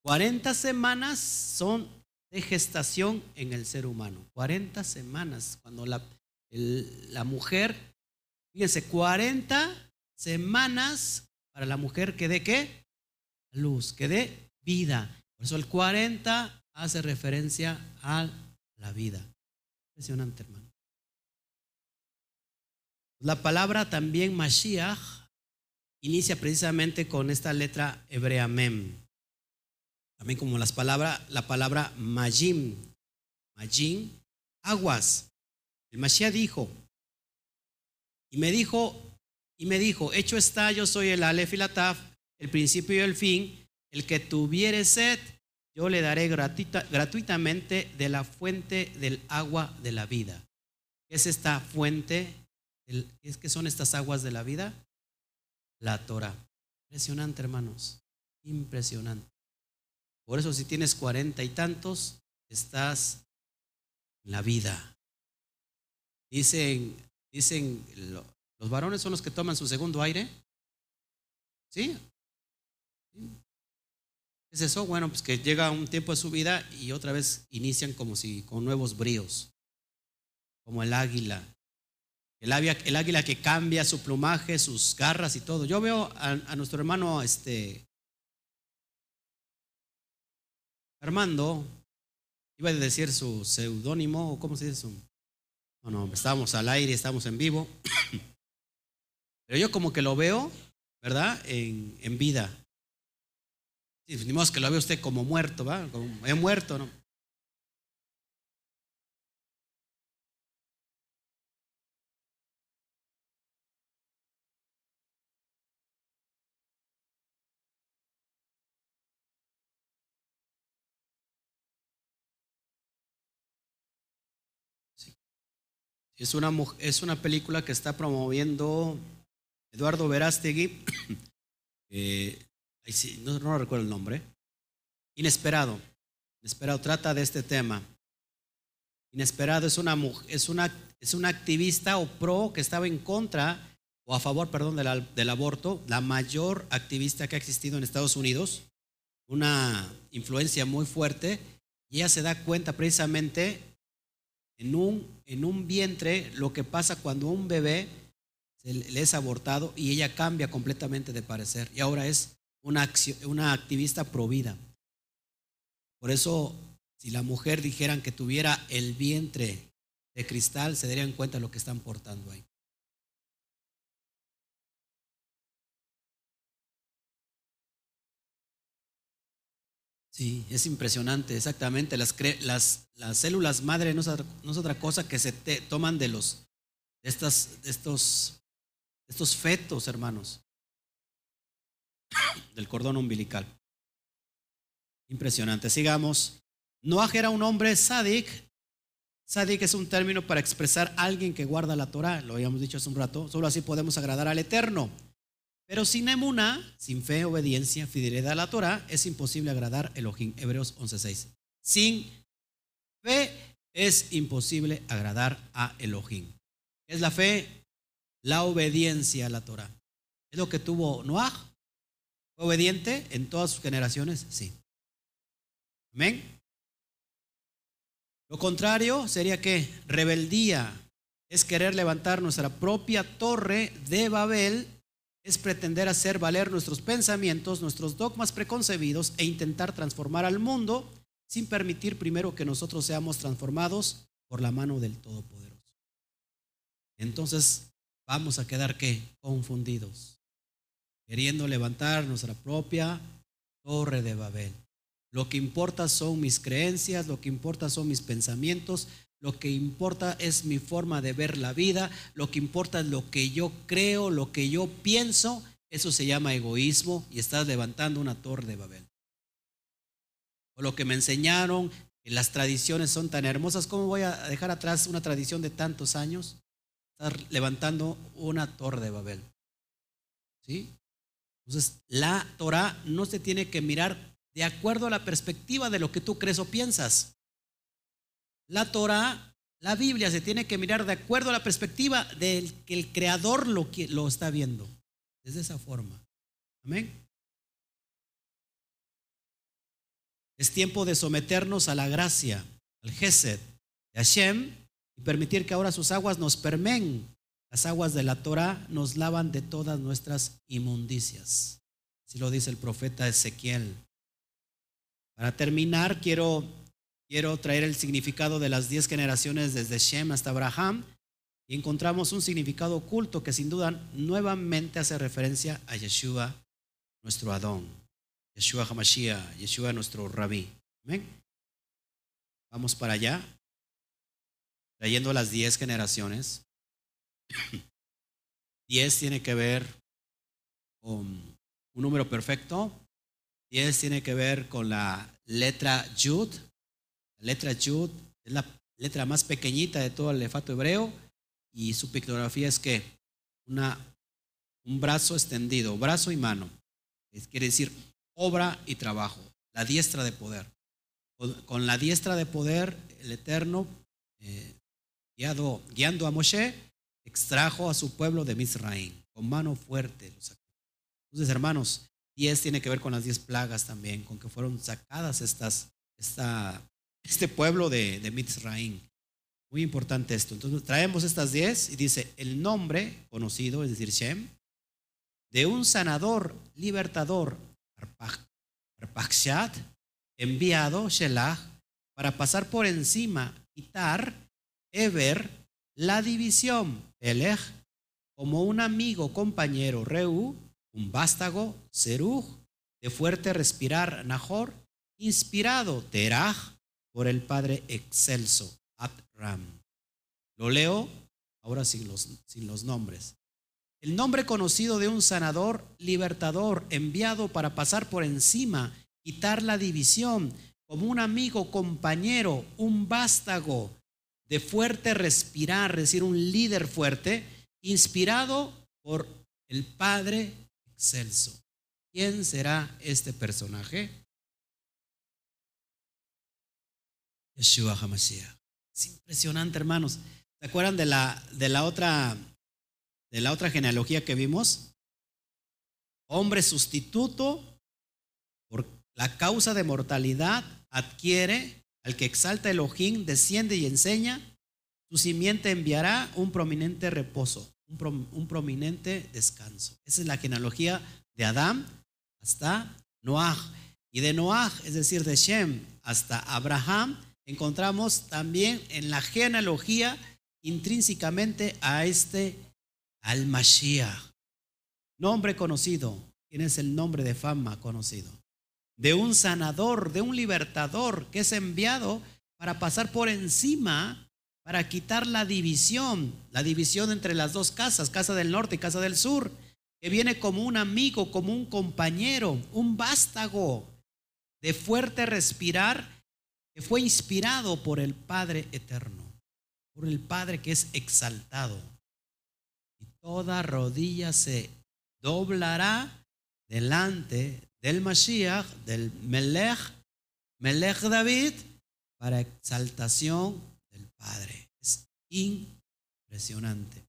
40 semanas son de gestación en el ser humano. 40 semanas, cuando la, la mujer, fíjense, 40 semanas para la mujer que dé qué? Luz, que dé vida. Por eso el 40 hace referencia a la vida. Impresionante, hermano. La palabra también Mashiach inicia precisamente con esta letra hebrea mem. También como las palabras, la palabra majim, majim, aguas. El Mashiach dijo, y me dijo, y me dijo, hecho está, yo soy el Aleph y la Taf, el principio y el fin, el que tuviere sed, yo le daré gratuitamente de la fuente del agua de la vida. ¿Qué es esta fuente? ¿Qué son estas aguas de la vida? La Torah. Impresionante, hermanos. Impresionante. Por eso si tienes cuarenta y tantos, estás en la vida. Dicen, dicen, los varones son los que toman su segundo aire. ¿Sí? es eso? Bueno, pues que llega un tiempo de su vida y otra vez inician como si con nuevos bríos, como el águila. El águila, el águila que cambia su plumaje, sus garras y todo. Yo veo a, nuestro hermano este, Armando, iba a decir su seudónimo, o cómo se dice No, no, estábamos al aire, estamos en vivo. *coughs* Pero yo como que lo veo, ¿verdad? En, en vida. Sí, modo que lo ve usted como muerto, ¿va? Como, he muerto, ¿no? Es una, es una película que está promoviendo Eduardo Verástegui. *coughs* Eh, no, no recuerdo el nombre. Inesperado. Inesperado trata de este tema. Inesperado es una, es una, es una activista o pro que estaba en contra o a favor, perdón, del, del aborto, la mayor activista que ha existido en Estados Unidos, una influencia muy fuerte, y ella se da cuenta precisamente en un, en un vientre lo que pasa cuando un bebé le es abortado y ella cambia completamente de parecer y ahora es una, una activista provida. Por eso, si la mujer dijeran que tuviera el vientre de cristal, se darían cuenta de lo que están portando ahí. Sí, es impresionante, exactamente. Las, las, las células madre no es, otra, cosa que se toman de los estas, estos, estos fetos, hermanos del cordón umbilical. Impresionante. Sigamos. Noah era un hombre sádic. Sádic es un término para expresar a alguien que guarda la Torah, lo habíamos dicho hace un rato. Solo así podemos agradar al Eterno. Pero sin emuna, sin fe, obediencia, fidelidad a la Torah, es imposible agradar Elohim. Hebreos 11:6. Sin fe es imposible agradar a Elohim. ¿Qué es la fe? La obediencia a la Torah. ¿Es lo que tuvo Noah? ¿Fue obediente en todas sus generaciones? Sí. Amén. Lo contrario sería que rebeldía es querer levantar nuestra propia torre de Babel, es pretender hacer valer nuestros pensamientos, nuestros dogmas preconcebidos e intentar transformar al mundo sin permitir primero que nosotros seamos transformados por la mano del Todopoderoso. Entonces vamos a quedar qué? Confundidos, queriendo levantar nuestra propia torre de Babel. Lo que importa son mis creencias, lo que importa son mis pensamientos, lo que importa es mi forma de ver la vida, lo que importa es lo que yo creo, lo que yo pienso. Eso se llama egoísmo y estás levantando una torre de Babel. O lo que me enseñaron, las tradiciones son tan hermosas, ¿cómo voy a dejar atrás una tradición de tantos años? Estar levantando una torre de Babel. ¿Sí? Entonces, la Torah no se tiene que mirar de acuerdo a la perspectiva de lo que tú crees o piensas. La Torah, la Biblia se tiene que mirar de acuerdo a la perspectiva del que el creador lo, lo está viendo. Es de esa forma. Amén. Es tiempo de someternos a la gracia, al Gesed de Hashem y permitir que ahora sus aguas nos permen. Las aguas de la Torah nos lavan de todas nuestras inmundicias. Así lo dice el profeta Ezequiel. Para terminar, quiero, quiero traer el significado de las diez generaciones desde Shem hasta Abraham y encontramos un significado oculto que sin duda nuevamente hace referencia a Yeshua, nuestro Adón, Yeshua Hamashiach, Yeshua nuestro Rabí. ¿Amén? Vamos para allá, trayendo las diez generaciones. *coughs* Diez tiene que ver con un número perfecto, 10 tiene que ver con la letra Yud. Letra Yud es la letra más pequeñita de todo el lefato hebreo y su pictografía es que una, un brazo extendido, brazo y mano. quiere decir obra y trabajo, la diestra de poder. Con, la diestra de poder, el Eterno, eh, guiando a Moshe, extrajo a su pueblo de Misraim con mano fuerte. Entonces, hermanos, 10 tiene que ver con las 10 plagas también, con que fueron sacadas estas, esta, este pueblo de, de Mitzraim. Muy importante esto. Entonces traemos estas 10 y dice el nombre conocido, es decir, Shem, de un sanador, libertador, Arpakshat, enviado, Shelah, para pasar por encima, quitar, Eber, la división, Pelech, como un amigo, compañero, Reu, un vástago, Seruj, de fuerte respirar, Nahor, inspirado, Teraj, por el Padre excelso, Atram. Lo leo ahora sin los, sin los nombres. El nombre conocido de un sanador, libertador, enviado para pasar por encima, quitar la división, como un amigo, compañero, un vástago, de fuerte respirar, es decir, un líder fuerte, inspirado por el Padre Celso. ¿Quién será este personaje? Yeshua. Es impresionante, hermanos. ¿Se acuerdan de la, de la otra de la otra genealogía que vimos? Hombre sustituto por la causa de mortalidad adquiere al que exalta Elohim, desciende y enseña, su simiente enviará un prominente reposo un, prominente descanso. Esa es la genealogía de Adán hasta Noah. Y de Noah, es decir, de Shem hasta Abraham, encontramos también en la genealogía intrínsecamente a este al Mashiach. Nombre conocido. ¿Quién es el nombre de fama conocido? De un sanador, de un libertador que es enviado para pasar por encima para quitar la división, la división entre las dos casas, casa del norte y casa del sur, que viene como un amigo, como un compañero, un vástago de fuerte respirar, que fue inspirado por el Padre eterno, por el Padre que es exaltado. Y toda rodilla se doblará delante del Mashiach, del Melech, Melech David, para exaltación del Padre. Es impresionante.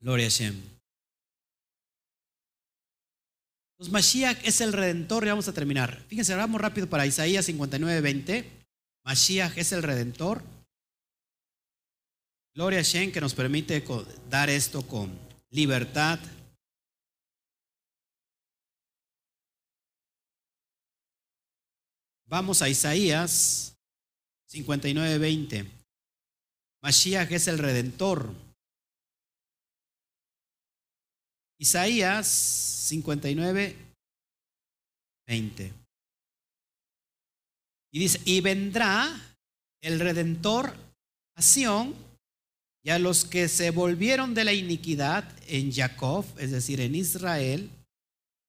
Gloria a Shem. Mashiach es el redentor y vamos a terminar. Fíjense, vamos rápido para Isaías 59, 20. Mashiach es el redentor. Gloria a Shem que nos permite dar esto con libertad. Vamos a Isaías 59, 20. Mashiach es el redentor. Isaías 59, 20. Y dice, y vendrá el redentor a Sión y a los que se volvieron de la iniquidad en Jacob, es decir, en Israel,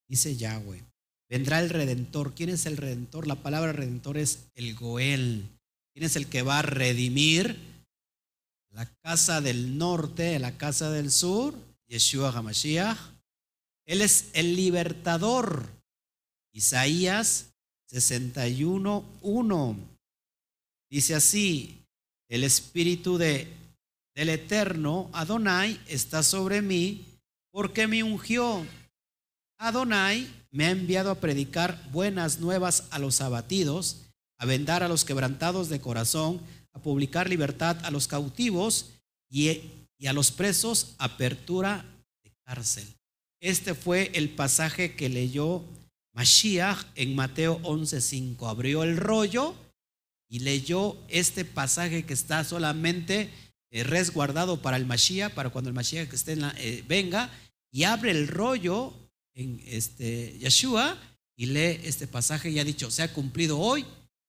dice Yahweh. Vendrá el redentor. ¿Quién es el redentor? La palabra redentor es el Goel. ¿Quién es el que va a redimir? La casa del norte, la casa del sur, Yeshua HaMashiach. Él es el libertador. Isaías 61.1. Dice así, el espíritu de, del eterno Adonai está sobre mí porque me ungió. Adonai me ha enviado a predicar buenas nuevas a los abatidos, a vendar a los quebrantados de corazón, a publicar libertad a los cautivos y, y a los presos, apertura de cárcel. Este fue el pasaje que leyó Mashiach en Mateo 11:5. Abrió el rollo y leyó este pasaje que está solamente eh, resguardado para el Mashiach, para cuando el Mashiach esté en eh, venga, y abre el rollo en este Yeshua y lee este pasaje y ha dicho, se ha cumplido hoy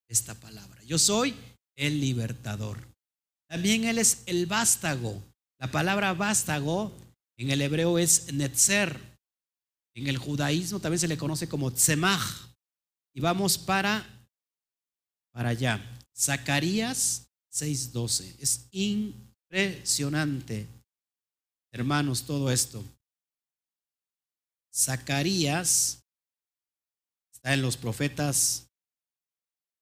esta palabra. Yo soy el libertador. También Él es el vástago. La palabra vástago en el hebreo es netzer. En el judaísmo también se le conoce como tzemach. Y vamos para, para allá. Zacarías 6:12. Es impresionante, hermanos, todo esto. Zacarías está en los profetas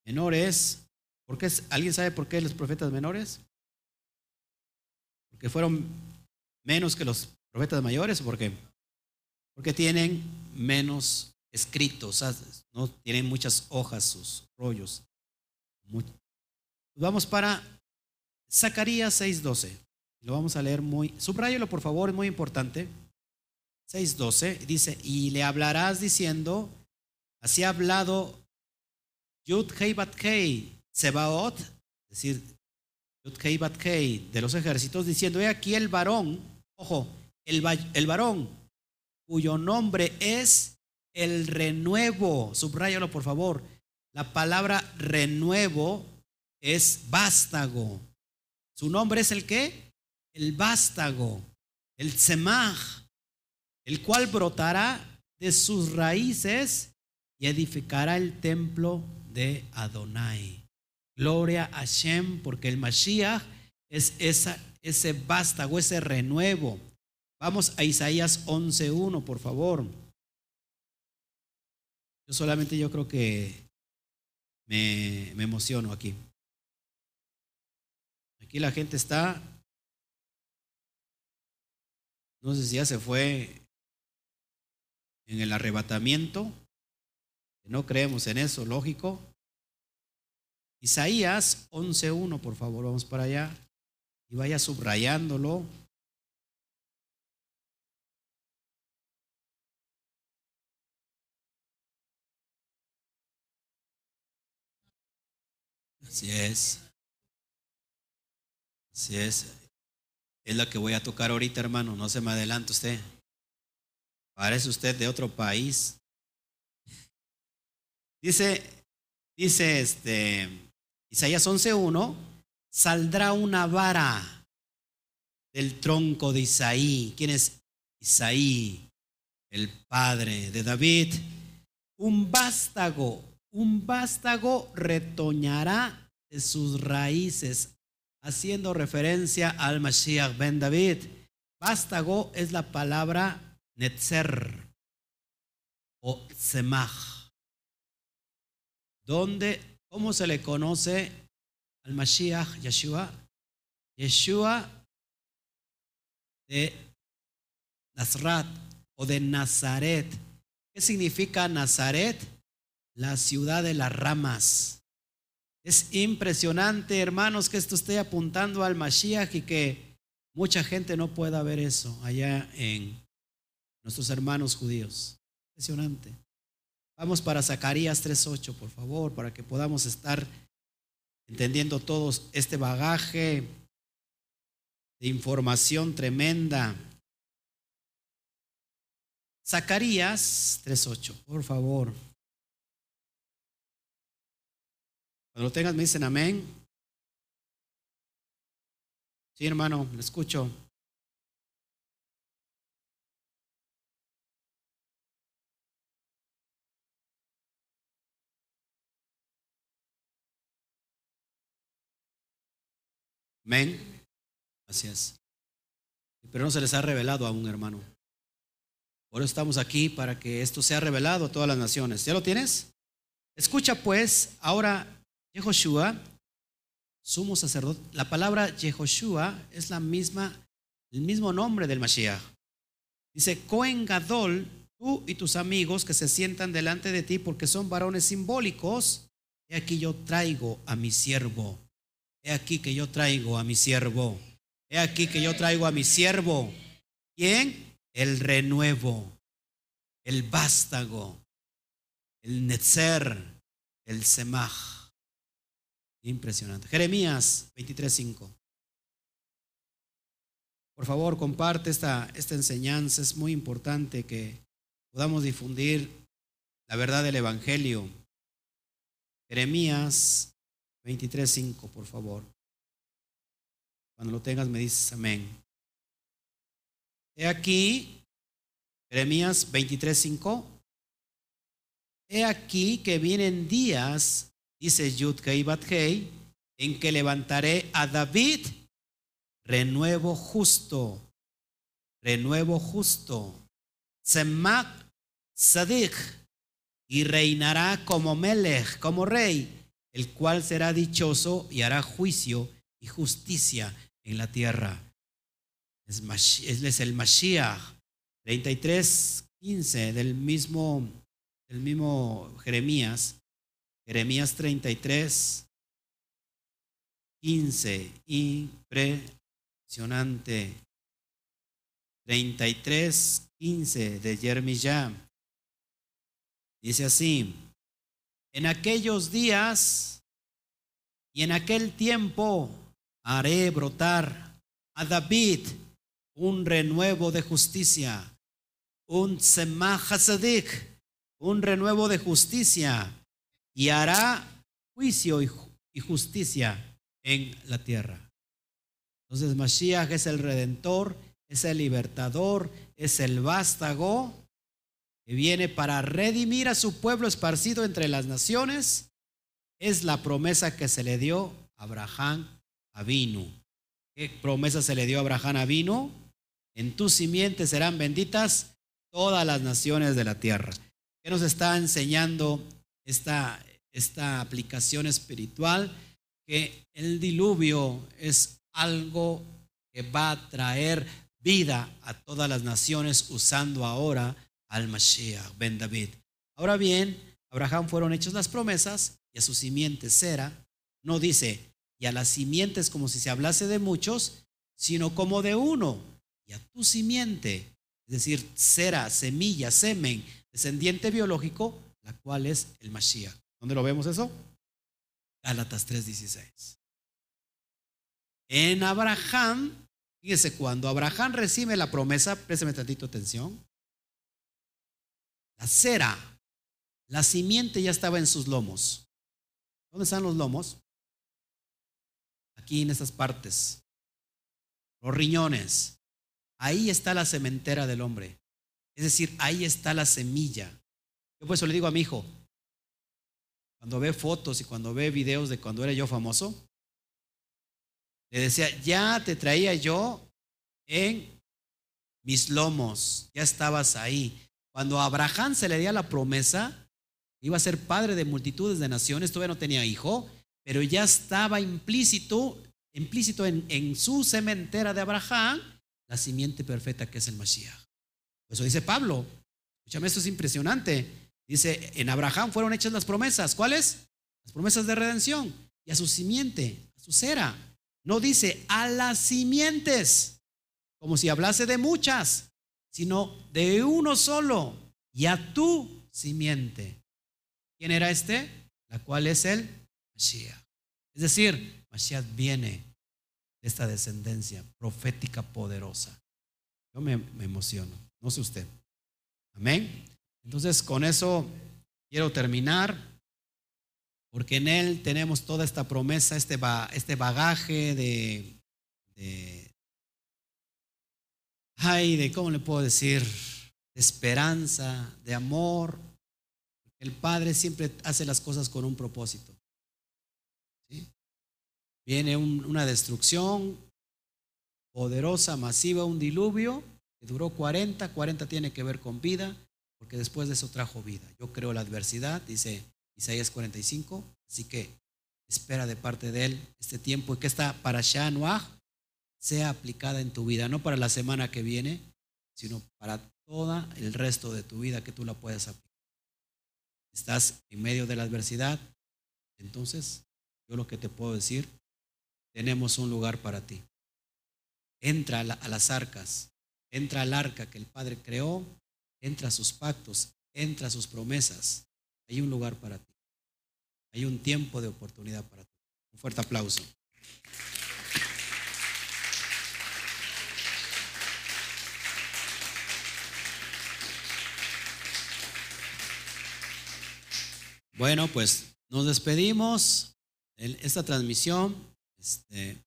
menores ¿Por qué, ¿Alguien sabe por qué los profetas menores? ¿Porque fueron menos que los profetas mayores por? Porque tienen menos escritos, no tienen muchas hojas sus rollos. Vamos para Zacarías 6:12. Lo vamos a leer muy, subrayelo por favor, es muy importante. 6:12 dice, "Y le hablarás diciendo, así ha hablado Yud Hei Bat Sebaot, es decir, de los ejércitos, diciendo, he aquí el varón, ojo, el, el varón cuyo nombre es el renuevo, subrayalo por favor, la palabra renuevo es vástago. ¿Su nombre es el qué? El vástago, el semaj, el cual brotará de sus raíces y edificará el templo de Adonai. Gloria a Shem, porque el Mashiach es esa, ese vástago, ese renuevo. Vamos a Isaías 11.1, por favor. Yo solamente yo creo que me, me emociono aquí. Aquí la gente está, no sé si ya se fue en el arrebatamiento, no creemos en eso, lógico. Isaías 11.1, por favor, vamos para allá y vaya subrayándolo. Así es. Así es. Es la que voy a tocar ahorita, hermano. No se me adelante usted. Parece usted de otro país. Dice, dice este, Isaías 11.1, saldrá una vara del tronco de Isaí. ¿Quién es Isaí? El padre de David. Un vástago, un vástago retoñará de sus raíces, haciendo referencia al Mashiach ben David. Vástago es la palabra Netzer o Semach. ¿Dónde, cómo se le conoce al Mashiach Yeshua? Yeshua de Nazrat o de Nazaret. ¿Qué significa Nazaret? La ciudad de las ramas. Es impresionante, hermanos, que esto esté apuntando al Mashiach y que mucha gente no pueda ver eso allá en nuestros hermanos judíos. Impresionante. Vamos para Zacarías 3.8, por favor, para que podamos estar entendiendo todos este bagaje de información tremenda. Zacarías 3.8, por favor. Cuando lo tengas me dicen amén. Sí, hermano, lo escucho. Amén. Gracias. Pero no se les ha revelado aún, hermano. Por eso estamos aquí para que esto sea revelado a todas las naciones. ¿Ya lo tienes? Escucha pues ahora Yehoshua, sumo sacerdote. La palabra Yehoshua es la misma, el mismo nombre del Mashiach. Dice, Cohen Gadol, tú y tus amigos que se sientan delante de ti porque son varones simbólicos, he aquí yo traigo a mi siervo He aquí que yo traigo a mi siervo. He aquí que yo traigo a mi siervo. ¿Quién? El renuevo, el vástago, el netzer, el semaj. Impresionante. Jeremías 23:5. Por favor, comparte esta, esta enseñanza. Es muy importante que podamos difundir la verdad del Evangelio. Jeremías 23.5, por favor. Cuando lo tengas me dices amén. He aquí, Jeremías 23.5. He aquí que vienen días, dice Yud Hei en que levantaré a David renuevo justo, renuevo justo, Semak Sadik, y reinará como Melech, como rey el cual será dichoso y hará juicio y justicia en la tierra. Es, el Mashiach. 33, 15 del mismo, del mismo Jeremías. Jeremías 33, 15. Impresionante. 33, 15 de Jeremías. Dice así. En aquellos días y en aquel tiempo haré brotar a David un renuevo de justicia, un semach un renuevo de justicia, y hará juicio y justicia en la tierra. Entonces Mashiach es el redentor, es el libertador, es el vástago que viene para redimir a su pueblo esparcido entre las naciones, es la promesa que se le dio a Abraham Avinu. ¿Qué promesa se le dio a Abraham Avinu? En tu simiente serán benditas todas las naciones de la tierra. ¿Qué nos está enseñando esta, esta aplicación espiritual? Que el diluvio es algo que va a traer vida a todas las naciones usando ahora al Mashiach, Ben David. Ahora bien, Abraham fueron hechas las promesas y a su simiente Sera. No dice, y a las simientes como si se hablase de muchos, sino como de uno, y a tu simiente, es decir, Sera, semilla, semen, descendiente biológico, la cual es el Mashiach. ¿Dónde lo vemos eso? Gálatas 3:16. En Abraham, fíjese, cuando Abraham recibe la promesa, présteme tantito atención, la cera, la simiente ya estaba en sus lomos. ¿Dónde están los lomos? Aquí en estas partes. Los riñones. Ahí está la cementera del hombre. Es decir, ahí está la semilla. Yo por eso le digo a mi hijo, cuando ve fotos y cuando ve videos de cuando era yo famoso, le decía, ya te traía yo en mis lomos, ya estabas ahí. Cuando a Abraham se le dio la promesa, iba a ser padre de multitudes de naciones, todavía no tenía hijo, pero ya estaba implícito, implícito en, su cementera de Abraham, la simiente perfecta que es el Mashiach. Eso dice Pablo. Escúchame, esto es impresionante. Dice, en Abraham fueron hechas las promesas. ¿Cuáles? Las promesas de redención. Y a su simiente, a su cera. No dice a las simientes, como si hablase de muchas, sino de uno solo y a tu simiente. ¿Quién era este? La cual es el Mashiach. Es decir, Mashiach viene de esta descendencia profética poderosa. Yo me, me emociono, no sé usted. Amén. Entonces, con eso quiero terminar, porque en Él tenemos toda esta promesa, este, este bagaje de, de, ay, de, ¿cómo le puedo decir? De esperanza, de amor. El Padre siempre hace las cosas con un propósito. Viene una destrucción poderosa, masiva, un diluvio que duró 40, 40 tiene que ver con vida, porque después de eso trajo vida. Yo creo la adversidad, dice Isaías 45, así que espera de parte de Él este tiempo y que esta para Noah sea aplicada en tu vida, no para la semana que viene, sino para todo el resto de tu vida que tú la puedas aplicar. Estás en medio de la adversidad, entonces yo lo que te puedo decir, tenemos un lugar para ti. Entra a las arcas, entra al arca que el Padre creó entra a sus pactos, entra a sus promesas. Hay un lugar para ti. Hay un tiempo de oportunidad para ti. Un fuerte aplauso. Bueno, pues nos despedimos. En esta transmisión, este,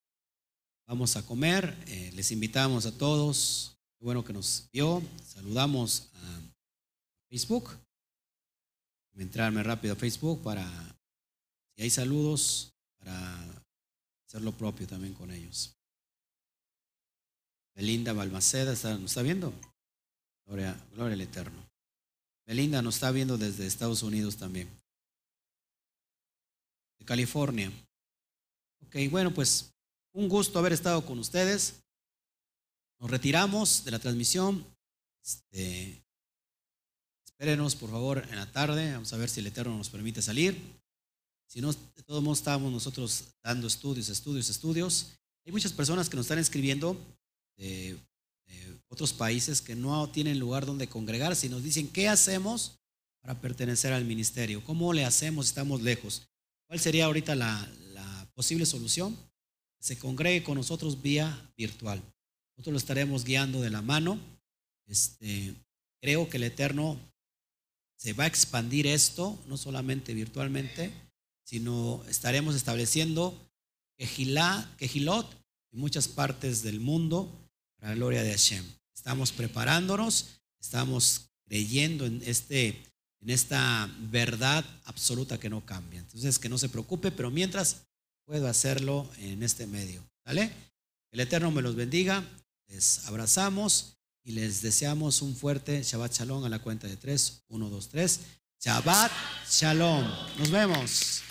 vamos a comer. Eh, les invitamos a todos Qué bueno que nos vio. Saludamos a Facebook. Voy a entrarme rápido a Facebook para, si hay saludos, para hacer lo propio también con ellos. Belinda Balmaceda, ¿nos está viendo? Gloria, gloria al Eterno. Belinda nos está viendo desde Estados Unidos también. De California. Ok, bueno, pues un gusto haber estado con ustedes. Nos retiramos de la transmisión. Este, espérenos, por favor, en la tarde. Vamos a ver si el Eterno nos permite salir. Si no, de todos modos estamos nosotros dando estudios, estudios, estudios. Hay muchas personas que nos están escribiendo de, otros países que no tienen lugar donde congregarse y nos dicen, ¿qué hacemos para pertenecer al ministerio? ¿Cómo le hacemos si estamos lejos? ¿Cuál sería ahorita la, la posible solución? se congregue con nosotros vía virtual. Nosotros lo estaremos guiando de la mano. Este, creo que el Eterno se va a expandir esto, no solamente virtualmente, sino estaremos estableciendo Quejilot en muchas partes del mundo para la gloria de Hashem. Estamos preparándonos, estamos creyendo en, este, en esta verdad absoluta que no cambia. Entonces, que no se preocupe, pero mientras puedo hacerlo en este medio. ¿Vale? El Eterno me los bendiga. Les abrazamos y les deseamos un fuerte Shabbat Shalom a la cuenta de tres. Uno, dos, tres. Shabbat Shalom. Nos vemos.